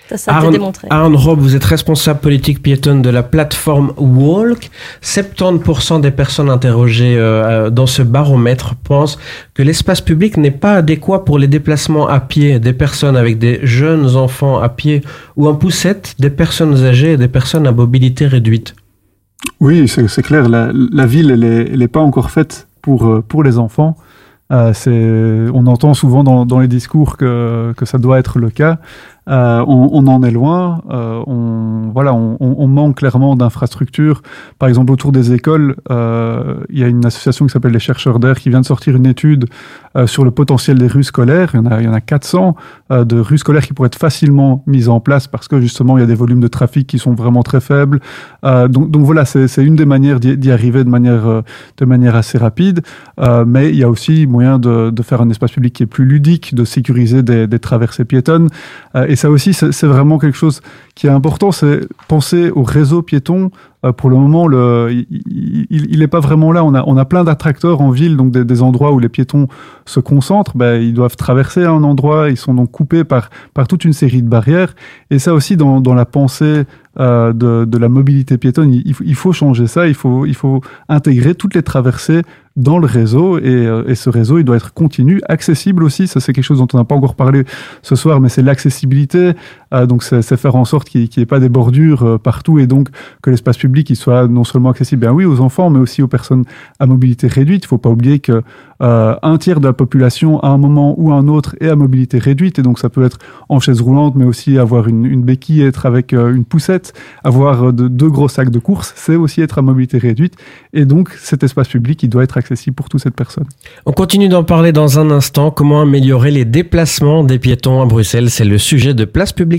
Ça, ça a été Arne, démontré. Arne Rob, vous êtes responsable politique piétonne de la plateforme Walk. 70% des personnes interrogées euh, euh, dans ce baromètre pensent que l'espace public n'est pas adéquat pour les déplacements à pied des personnes avec des jeunes enfants à pied ou en poussette, des personnes âgées et des personnes à mobilité réduite. Oui, c'est clair. La, la ville, elle est, elle est pas encore faite pour, euh, pour les enfants. Euh, on entend souvent dans, dans les discours que, que ça doit être le cas. Euh, on, en est loin. Euh, on, voilà, on, manque clairement d'infrastructures. Par exemple, autour des écoles, euh, il y a une association qui s'appelle les chercheurs d'air qui vient de sortir une étude sur le potentiel des rues scolaires. Il y en a, il y en a 400 euh, de rues scolaires qui pourraient être facilement mises en place parce que justement, il y a des volumes de trafic qui sont vraiment très faibles. Donc, voilà, c'est une des manières d'y arriver de manière, assez rapide. Mais il y a aussi moyen de, faire un espace public qui est plus ludique, de sécuriser des traversées piétonnes. Et ça aussi, c'est vraiment quelque chose qui est important, c'est penser au réseau piéton. Euh, pour le moment, il n'est pas vraiment là. On a, plein d'attracteurs en ville, donc des, endroits où les piétons se concentrent. Ben, ils doivent traverser un endroit, ils sont donc coupés par, par toute une série de barrières. Et ça aussi, dans, la pensée euh, de, la mobilité piétonne, il, faut changer ça. Il faut intégrer toutes les traversées dans le réseau et, euh, et ce réseau il doit être continu, accessible aussi. Ça c'est quelque chose dont on n'a pas encore parlé ce soir, mais c'est l'accessibilité. Euh, donc c'est faire en sorte qu'il n'y ait pas des bordures euh, partout et donc que l'espace public soit non seulement accessible, bien oui, aux enfants, mais aussi aux personnes à mobilité réduite. Il faut pas oublier que euh, un tiers de la population à un moment ou à un autre est à mobilité réduite et donc ça peut être en chaise roulante, mais aussi avoir une, béquille, être avec euh, une poussette, avoir de, deux gros sacs de course, c'est aussi être à mobilité réduite et donc cet espace public il doit être accessible pour toute cette personne. On continue d'en parler dans un instant. Comment améliorer les déplacements des piétons à Bruxelles? C'est le sujet de Place Publique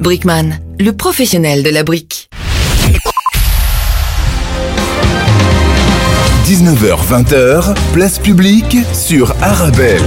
Brickman, le professionnel de la brique. 19h-20h, place publique sur Arabelle.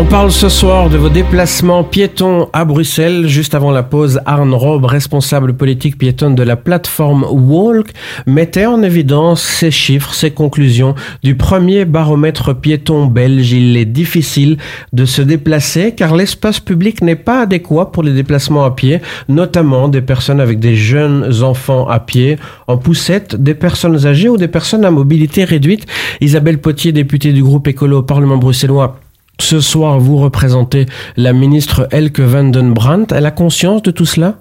On parle ce soir de vos déplacements piétons à Bruxelles. Juste avant la pause, Arne Rob, responsable politique piétonne de la plateforme Walk, mettait en évidence ces chiffres, ces conclusions du premier baromètre piéton belge. Il est difficile de se déplacer car l'espace public n'est pas adéquat pour les déplacements à pied, notamment des personnes avec des jeunes enfants à pied, en poussette, des personnes âgées ou des personnes à mobilité réduite. Isabelle Potier, députée du groupe écolo au Parlement bruxellois, ce soir, vous représentez la ministre Elke van den Brandt. Elle a conscience de tout cela?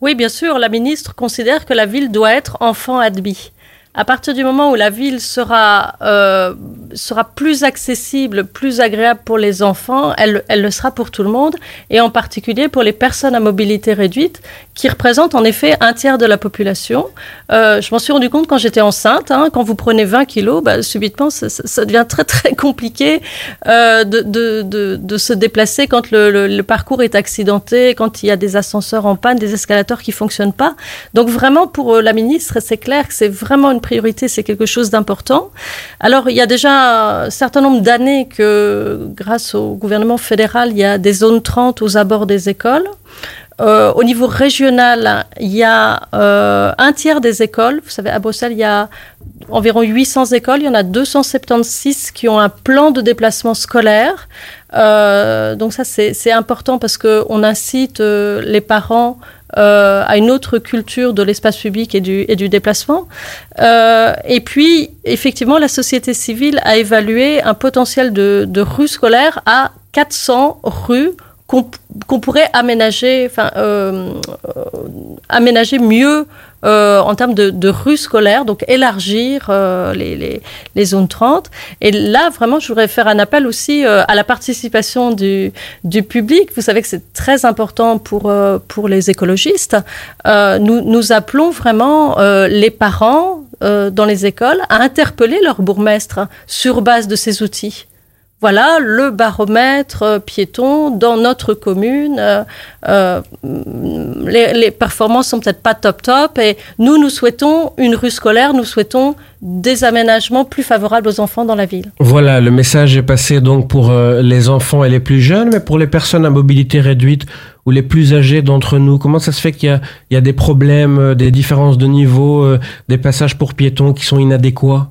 Oui, bien sûr, la ministre considère que la ville doit être enfant admis. À partir du moment où la ville sera, euh, sera plus accessible, plus agréable pour les enfants, elle, elle le sera pour tout le monde, et en particulier pour les personnes à mobilité réduite, qui représentent en effet un tiers de la population. Euh, je m'en suis rendu compte quand j'étais enceinte, hein, quand vous prenez 20 kilos, bah, subitement, ça, devient très très compliqué euh, de, de, de, se déplacer quand le, parcours est accidenté, quand il y a des ascenseurs en panne, des escalators qui fonctionnent pas. Donc vraiment pour la ministre, c'est clair que c'est vraiment une priorité, c'est quelque chose d'important. Alors il y a déjà un certain nombre d'années que grâce au gouvernement fédéral, il y a des zones 30 aux abords des écoles. Euh, au niveau régional, il y a euh, un tiers des écoles. Vous savez, à Bruxelles, il y a environ 800 écoles. Il y en a 276 qui ont un plan de déplacement scolaire. Euh, donc ça, c'est important parce qu'on incite les parents euh, à une autre culture de l'espace public et du, et du déplacement. Euh, et puis, effectivement, la société civile a évalué un potentiel de, de rues scolaires à 400 rues qu'on qu'on pourrait aménager, enfin, euh, euh, aménager mieux euh, en termes de, de rues scolaires, donc élargir euh, les, les, les zones 30. Et là, vraiment, je voudrais faire un appel aussi euh, à la participation du, du public. Vous savez que c'est très important pour, euh, pour les écologistes. Euh, nous, nous appelons vraiment euh, les parents dans les écoles à interpeller leur bourgmestre sur base de ces outils voilà le baromètre euh, piéton dans notre commune. Euh, euh, les, les performances sont peut-être pas top top et nous, nous souhaitons une rue scolaire, nous souhaitons des aménagements plus favorables aux enfants dans la ville. Voilà, le message est passé donc pour euh, les enfants et les plus jeunes, mais pour les personnes à mobilité réduite ou les plus âgés d'entre nous, comment ça se fait qu'il y a, il y a des problèmes, des différences de niveau, des passages pour piétons qui sont inadéquats?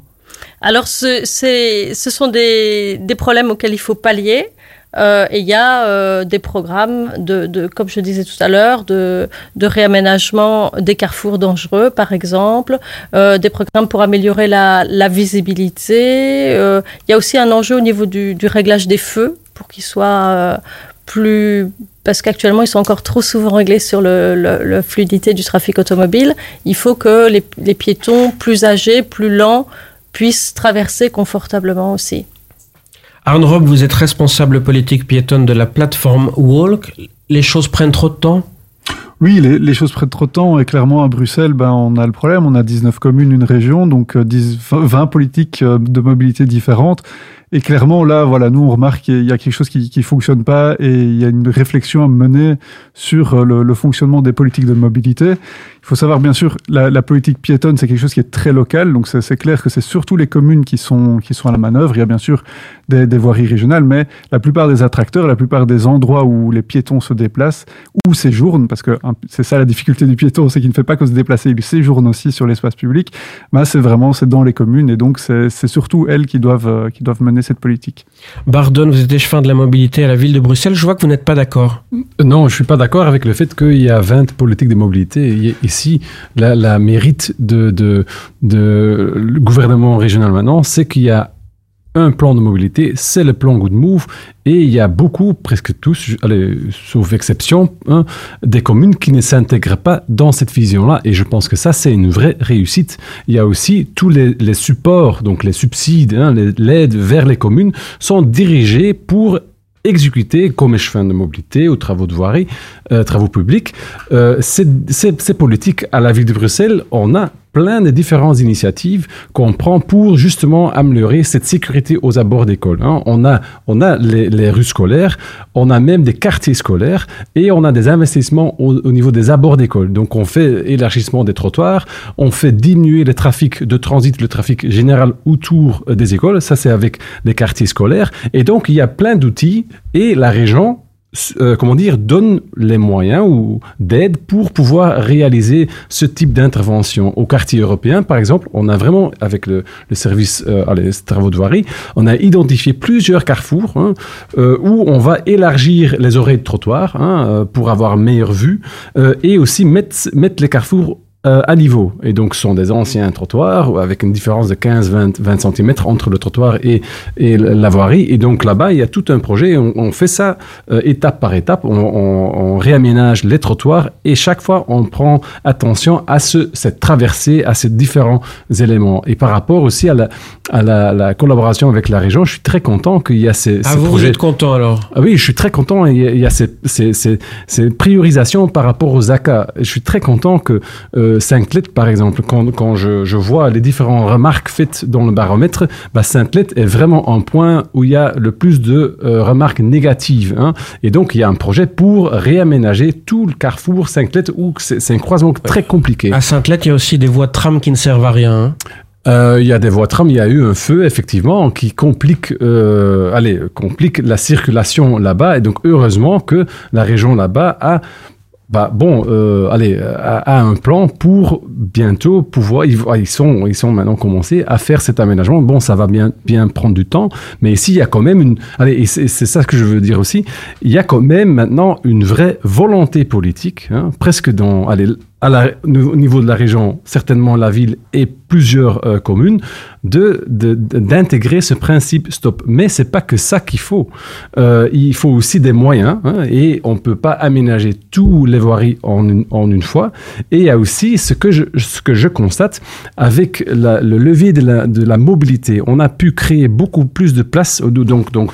Alors, ce, ce sont des, des problèmes auxquels il faut pallier. Euh, et il y a euh, des programmes de, de, comme je disais tout à l'heure, de, de réaménagement des carrefours dangereux, par exemple, euh, des programmes pour améliorer la, la visibilité. Euh, Il y a aussi un enjeu au niveau du, du réglage des feux pour qu'ils soient euh, plus parce qu'actuellement ils sont encore trop souvent réglés sur le, le, le fluidité du trafic automobile. Il faut que les, les piétons plus âgés, plus lents puissent traverser confortablement aussi. Arne Rob, vous êtes responsable politique piétonne de la plateforme Walk. Les choses prennent trop de temps? Oui, les, les choses prennent trop de temps et clairement à Bruxelles, ben, on a le problème. On a 19 communes, une région, donc euh, 10, 20 politiques euh, de mobilité différentes. Et clairement, là, voilà, nous, on remarque qu'il y a quelque chose qui ne fonctionne pas et il y a une réflexion à mener sur euh, le, le fonctionnement des politiques de mobilité. Il faut savoir, bien sûr, la, la politique piétonne, c'est quelque chose qui est très local. Donc, c'est clair que c'est surtout les communes qui sont, qui sont à la manœuvre. Il y a bien sûr des, des voiries régionales, mais la plupart des attracteurs, la plupart des endroits où les piétons se déplacent ou séjournent, parce que hein, c'est ça la difficulté du piéton, c'est qu'il ne fait pas que se déplacer, il séjourne aussi sur l'espace public. Ben, c'est vraiment, c'est dans les communes et donc c'est c'est surtout elles qui doivent, euh, qui doivent mener cette politique. Bardon, vous êtes échevin de la mobilité à la ville de Bruxelles. Je vois que vous n'êtes pas d'accord. Non, je suis pas d'accord avec le fait qu'il y a 20 politiques de mobilité. Il la, la mérite de, gouvernement régional maintenant, c'est qu'il y a un plan de mobilité, c'est le plan Good Move, et il y a beaucoup, presque tous, allez, sauf exception, hein, des communes qui ne s'intègrent pas dans cette vision-là, et je pense que ça, c'est une vraie réussite. Il y a aussi tous les, supports, donc les subsides, hein, l'aide vers les communes, sont dirigés pour exécuter comme échevin de mobilité ou travaux de voirie, euh, travaux publics. Euh, ces, ces- ces politiques à la ville de Bruxelles, on a plein de différentes initiatives qu'on prend pour justement améliorer cette sécurité aux abords d'école. hein. On a, on a les, les rues scolaires, on a même des quartiers scolaires et on a des investissements au, au niveau des abords d'école. Donc on fait élargissement des trottoirs, on fait diminuer le trafic de transit, le trafic général autour euh, des écoles. Ça, c'est avec les quartiers scolaires. Et donc, il y a plein d'outils et la région euh, comment dire, donne les moyens ou d'aide pour pouvoir réaliser ce type d'intervention. Au quartier européen, par exemple, on a vraiment, avec le, service euh, allez, travaux de voirie, on a identifié plusieurs carrefours hein, euh, où on va élargir les oreilles de trottoir hein, euh, pour avoir meilleure vue euh, et aussi mettre, mettre les carrefours euh, à niveau. Et donc, ce sont des anciens trottoirs avec une différence de 15-20 20 cm entre le trottoir et, et la voirie. Et donc, là-bas, il y a tout un projet. On, on fait ça euh, étape par étape. On, on- on réaménage les trottoirs et chaque fois, on prend attention à ce, cette traversée, à ces différents éléments. Et par rapport aussi à la, à la, la collaboration avec la région, je suis très content qu'il y a ces, Ah, ces vous, vous projets. êtes content alors? Ah oui, je suis très content. Il y a, il y a ces, ces, ces, ces priorisations par rapport aux ACA. Je suis très content que euh, Saint-Clet, par exemple, quand, quand je, je vois les différentes remarques faites dans le baromètre, bah, Saint-Clet est vraiment un point où il y a le plus de euh, remarques négatives. hein. Et donc, il y a un projet pour réaménager tout le carrefour Saint-Clet où c'est un croisement très compliqué. À Sainte-Lette, il y a aussi des voies de tram qui ne servent à rien. hein. Euh, Il y a des voies de tram, il y a eu un feu effectivement qui complique, euh, allez, complique la circulation là-bas. Et donc heureusement que la région là-bas a, bah, bon, euh, allez, a, un plan pour bientôt pouvoir. Ils, ils sont, ils sont maintenant commencés à faire cet aménagement. Bon, ça va bien, bien prendre du temps, mais ici il y a quand même une. Allez, c'est ça que je veux dire aussi. Il y a quand même maintenant une vraie volonté politique, hein, presque dans, allez, à la, au niveau de la région, certainement la ville et plusieurs euh, communes, de, de- de- d'intégrer ce principe stop. Mais c'est pas que ça qu'il faut. Euh, il faut aussi des moyens hein, et on peut pas aménager tous les voiries en une, en une fois. Et il y a aussi ce que je, ce que je constate avec le levier de la, mobilité. On a pu créer beaucoup plus de places, euh, donc, donc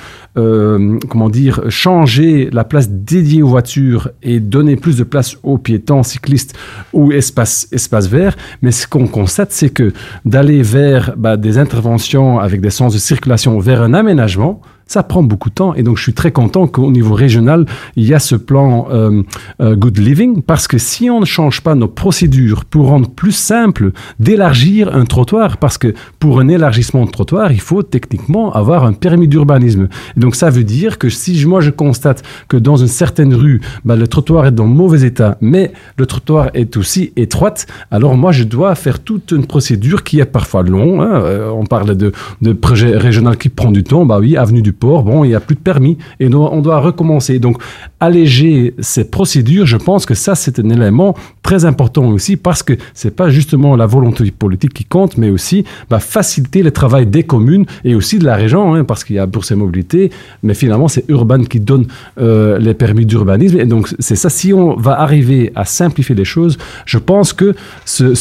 comment dire, changer la place dédiée aux voitures et donner plus de place aux piétons, cyclistes ou espaces espace verts. Mais ce qu'on constate, c'est que d'aller vers bah, des interventions avec des sens de circulation vers un aménagement, ça prend beaucoup de temps. Et donc, je suis très content qu'au niveau régional, il y a ce plan euh, euh, Good Living, parce que si on ne change pas nos procédures pour rendre plus simple d'élargir un trottoir, parce que pour un élargissement de trottoir, il faut techniquement avoir un permis d'urbanisme. Donc, ça veut dire que si moi je constate que dans une certaine rue, bah, le trottoir est dans mauvais état, mais le trottoir est aussi étroite, alors moi je dois faire toute une procédure qui est parfois longue. hein. Euh, on parle de, de projet régional qui prend du temps. Bah oui, avenue du port, bon, il n'y a plus de permis et on, doit recommencer. Donc, alléger ces procédures, je pense que ça, c'est un élément très important aussi parce que c'est pas justement la volonté politique qui compte, mais aussi bah, faciliter le travail des communes et aussi de la région, hein, parce qu'il y a Bourse et Mobilité, mais finalement, c'est Urban qui donne euh, les permis d'urbanisme. Et donc, c'est ça. Si on va arriver à simplifier les choses, je pense que ce,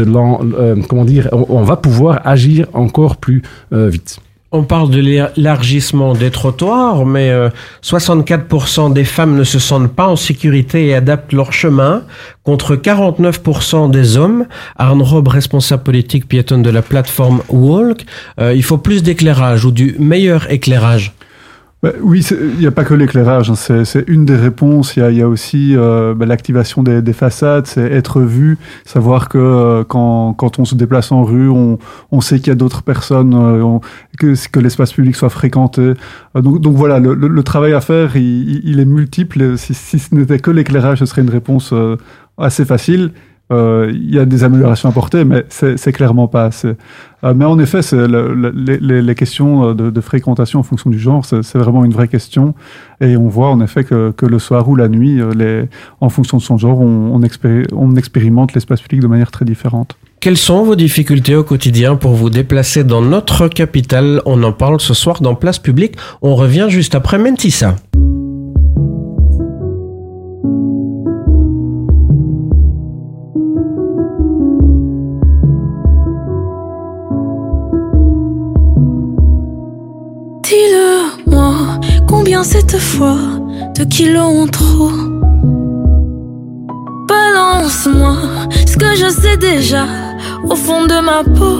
euh, comment dire, on, on va pouvoir agir encore plus euh, vite. On parle de l'élargissement des trottoirs, mais euh, 64% des femmes ne se sentent pas en sécurité et adaptent leur chemin, contre 49% des hommes. Arne Rob, responsable politique piétonne de la plateforme Walk, euh, il faut plus d'éclairage ou du meilleur éclairage. Bah, oui, il n'y a pas que l'éclairage, hein, c'est une des réponses. Il y y a aussi euh, bah, l'activation des, des façades, c'est être vu, savoir que euh, quand, quand on se déplace en rue, on, on sait qu'il y a d'autres personnes, euh, on- que, que l'espace public soit fréquenté. Euh, donc, donc voilà, le, le- le travail à faire, il- il est multiple. Si, si ce n'était que l'éclairage, ce serait une réponse euh, assez facile. Euh, Il y a des améliorations à porter, mais c'est clairement pas assez. Euh, mais en effet, les, questions euh, de, fréquentation en fonction du genre, c'est vraiment une vraie question. Et on voit en effet que, le soir ou la nuit, en fonction de son genre, on, on expérimente l'espace public de manière très différente. Quelles sont vos difficultés au quotidien pour vous déplacer dans notre capitale? On en parle ce soir dans Place Publique. On revient juste après Mentissa. Combien cette fois de kilos en trop Balance-moi ce que je sais déjà au fond de ma peau.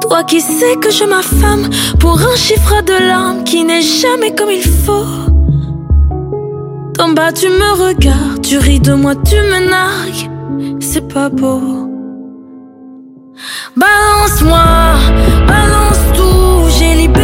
Toi qui sais que je m'affame pour un chiffre de larmes qui n'est jamais comme il faut. D'en bas tu me regardes, tu ris de moi, tu me nargues, c'est pas beau. Balance-moi, balance tout, j'ai libéré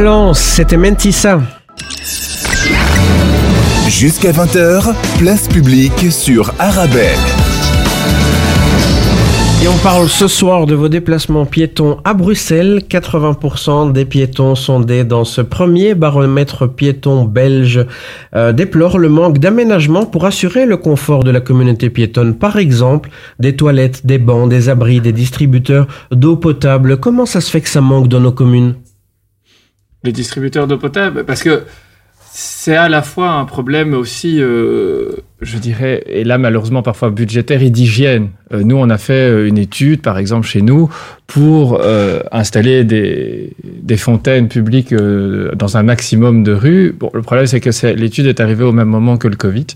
Balance, c'était Mentissa. Jusqu'à 20h, place publique sur Arabelle. Et on parle ce soir de vos déplacements piétons à Bruxelles. 80% des piétons sondés dans ce premier baromètre piéton belge euh, déplorent le manque d'aménagement pour assurer le confort de la communauté piétonne. Par exemple, des toilettes, des bancs, des abris, des distributeurs d'eau potable. Comment ça se fait que ça manque dans nos communes? Les distributeurs d'eau potable, parce que c'est à la fois un problème aussi, euh, je dirais, et là malheureusement parfois budgétaire et d'hygiène. Euh, nous, on a fait euh, une étude, par exemple chez nous, pour euh, installer des, des fontaines publiques euh, dans un maximum de rues. Bon, le problème, c'est que l'étude est arrivée au même moment que le Covid,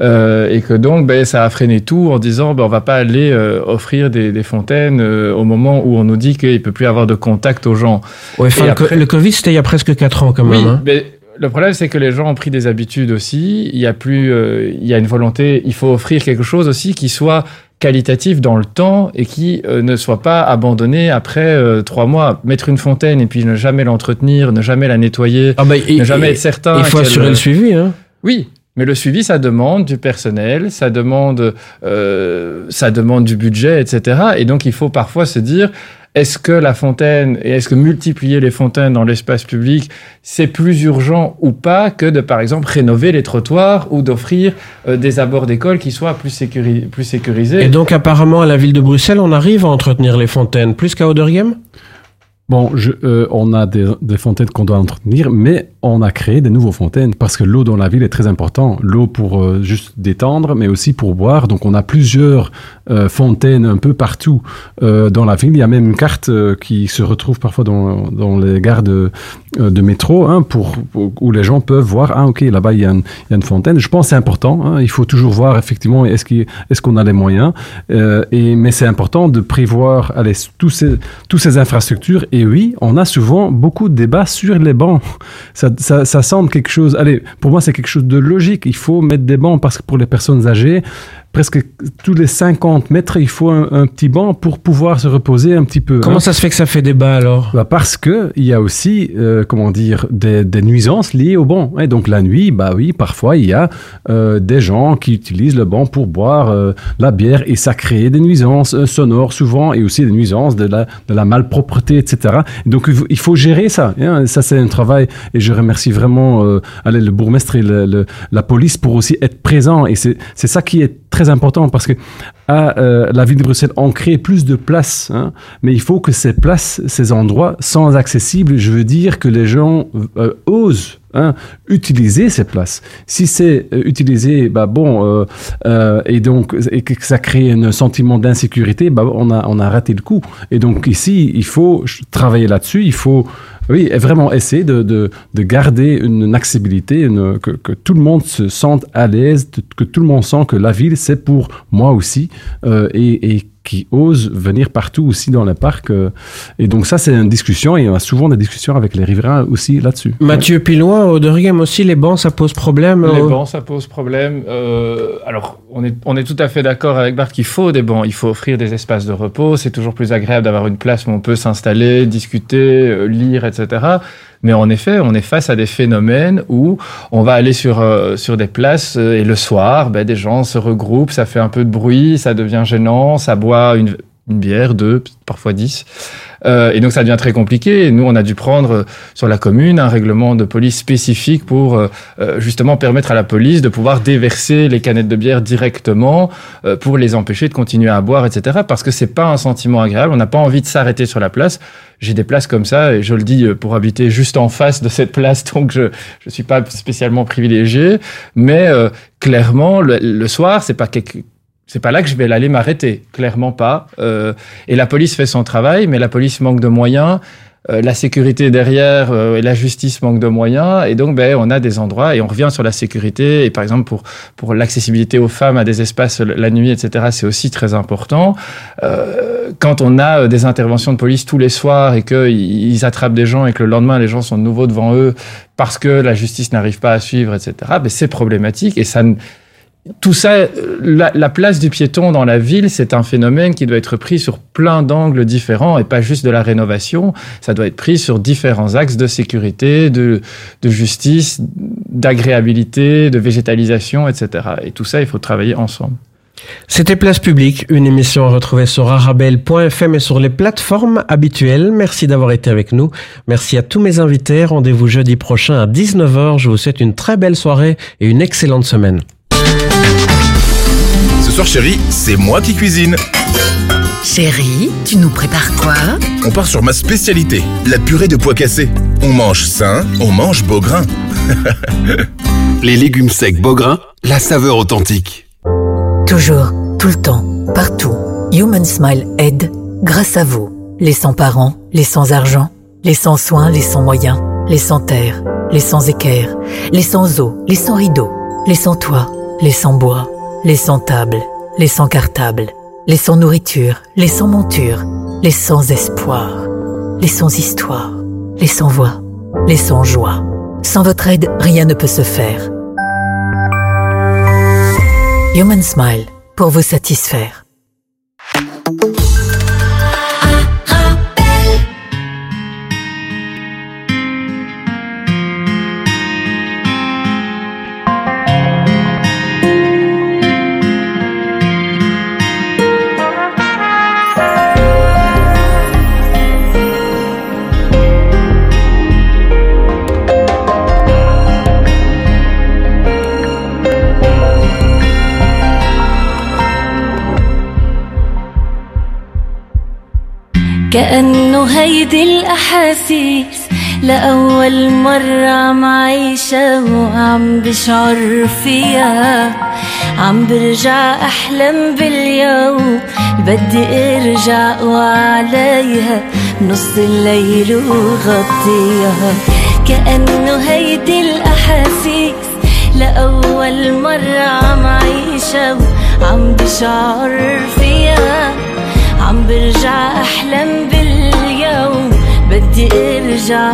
euh, et que donc, ben, ça a freiné tout en disant, ben, on va pas aller euh, offrir des, des fontaines euh, au moment où on nous dit qu'il peut plus y avoir de contact aux gens. Ouais, enfin, le, co- après- le Covid, c'était il y a presque 4 ans quand même. oui, hein. mais le problème, c'est que les gens ont pris des habitudes aussi. Il y a plus, euh, il y a une volonté. Il faut offrir quelque chose aussi qui soit qualitatif dans le temps et qui euh, ne soit pas abandonné après euh, trois mois. Mettre une fontaine et puis ne jamais l'entretenir, ne jamais la nettoyer, Ah bah, et- ne jamais et- être certain. Il faut assurer le suivi. Hein. oui, mais le suivi, ça demande du personnel, ça demande, euh, ça demande du budget, etc. Et donc, il faut parfois se dire, est-ce que la fontaine et est-ce que multiplier les fontaines dans l'espace public, c'est plus urgent ou pas que de, par exemple, rénover les trottoirs ou d'offrir euh, des abords d'école qui soient plus, sécuri- plus sécurisés? Et donc, apparemment, à la ville de Bruxelles, on arrive à entretenir les fontaines plus qu'à Oderghem? Bon, euh, on a des, fontaines qu'on doit entretenir, mais on a créé des nouveaux fontaines parce que l'eau dans la ville est très important. L'eau pour euh, juste détendre, mais aussi pour boire. Donc, on a plusieurs euh, fontaines un peu partout dans la ville. Il y a même une carte qui se retrouve parfois dans, dans les gares de, de métro, hein, pour, où les gens peuvent voir, ah ok, là-bas il y, a une- fontaine. Je pense que c'est important. hein. il faut toujours voir effectivement est-ce qu'il- est-ce qu'on a les moyens. Et, mais c'est important de prévoir toutes ces infrastructures. Oui, on a souvent beaucoup de débats sur les bancs. Ça, ça semble quelque chose. Allez, pour moi, c'est quelque chose de logique. Il faut mettre des bancs parce que pour les personnes âgées, presque tous les 50 mètres, il faut un, un petit banc pour pouvoir se reposer un petit peu. Comment hein. ça se fait que ça fait débat alors? Bah, parce que il y a aussi, euh, comment dire, des, des nuisances liées au banc. Et donc la nuit, bah oui, parfois il y a euh, des gens qui utilisent le banc pour boire euh, la bière et ça crée des nuisances sonores souvent et aussi des nuisances de la, de la malpropreté, etc. Et donc il faut, gérer ça. hein. Ça c'est un travail et je remercie vraiment allez, le bourgmestre et le- le- la police pour aussi être présents. Et c'est c'est ça qui est très important parce que à euh, la ville de Bruxelles, on crée plus de places, hein, mais il faut que ces places, ces endroits, sans accessibles, je veux dire que les gens euh, osent hein, utiliser ces places. Si c'est euh, utilisé, bah bon, euh, et donc et que ça crée un sentiment d'insécurité, bah on a on a raté le coup. Et donc ici, il faut travailler là-dessus. Il faut oui, et vraiment essayer de, de, de garder une, une accessibilité, une- que, que tout le monde se sente à l'aise, que tout le monde sent que la ville, c'est pour moi aussi, euh, et, et qui ose venir partout aussi dans le parc. euh. et donc ça, c'est une discussion, et on a souvent des discussions avec les riverains aussi là-dessus. Mathieu Piloin, à Oderghem aussi, les bancs, ça pose problème Les euh, bancs, ça pose problème. Euh, alors, on est, on est tout à fait d'accord avec Bart qu'il faut des bancs. Il faut offrir des espaces de repos. C'est toujours plus agréable d'avoir une place où on peut s'installer, discuter, lire, etc. Mais en effet, on est face à des phénomènes où on va aller sur, euh, sur des places euh, et le soir, ben, des gens se regroupent, ça fait un peu de bruit, ça devient gênant, ça boit une, bière, deux, parfois dix. Euh, et donc ça devient très compliqué. Et nous, on a dû prendre euh, sur la commune un règlement de police spécifique pour euh, euh, justement permettre à la police de pouvoir déverser les canettes de bière directement euh, pour les empêcher de continuer à boire, etc. Parce que c'est pas un sentiment agréable. On n'a pas envie de s'arrêter sur la place. J'ai des places comme ça et je le dis pour habiter juste en face de cette place, donc je je suis pas spécialement privilégié. Mais clairement, le, le soir, c'est pas quelque c'est pas là que je vais aller m'arrêter, clairement pas. Euh, et la police fait son travail, mais la police manque de moyens. euh, la sécurité derrière euh, et la justice manquent de moyens et donc ben on a des endroits et on revient sur la sécurité et par exemple pour pour l'accessibilité aux femmes à des espaces la nuit etc c'est aussi très important Euh, quand on a euh, des interventions de police tous les soirs et que ils attrapent des gens et que le lendemain les gens sont de nouveau devant eux parce que la justice n'arrive pas à suivre etc ben c'est problématique et ça ne tout ça, euh, la, la place du piéton dans la ville, c'est un phénomène qui doit être pris sur plein d'angles différents et pas juste de la rénovation. Ça doit être pris sur différents axes de sécurité, de, de justice, d'agréabilité, de végétalisation, etc. Et tout ça, il faut travailler ensemble. C'était Place Publique, une émission à retrouver sur arabelle.fm et sur les plateformes habituelles. Merci d'avoir été avec nous. Merci à tous mes invités. Rendez-vous jeudi prochain à 19h. Je vous souhaite une très belle soirée et une excellente semaine. Soir, chérie, c'est moi qui cuisine. Chérie, tu nous prépares quoi On part sur ma spécialité, la purée de pois cassés. On mange sain, on mange beau grain. Les légumes secs Beaugrain, la saveur authentique. Toujours, tout le temps, partout. Human Smile aide grâce à vous. Les sans parents, les sans argent, les sans soins, les sans moyens, les sans terre, les sans équerre, les sans eau, les sans rideaux, les sans toit, les sans bois, les sans table, les sans cartable, les sans nourriture, les sans monture, les sans espoir, les sans histoire, les sans voix, les sans joie. Sans votre aide, rien ne peut se faire. Human Smile, pour vous satisfaire. كأنه هيدي الأحاسيس لأول مرة عم عيشة وعم بشعر فيها. عم برجع أحلم باليوم بدي أرجع وعليها نص الليل وغطيها. كأنه هيدي الأحاسيس لأول مرة عم عيشة وعم بشعر فيها. عم برجع أحلم باليوم. بدي أرجع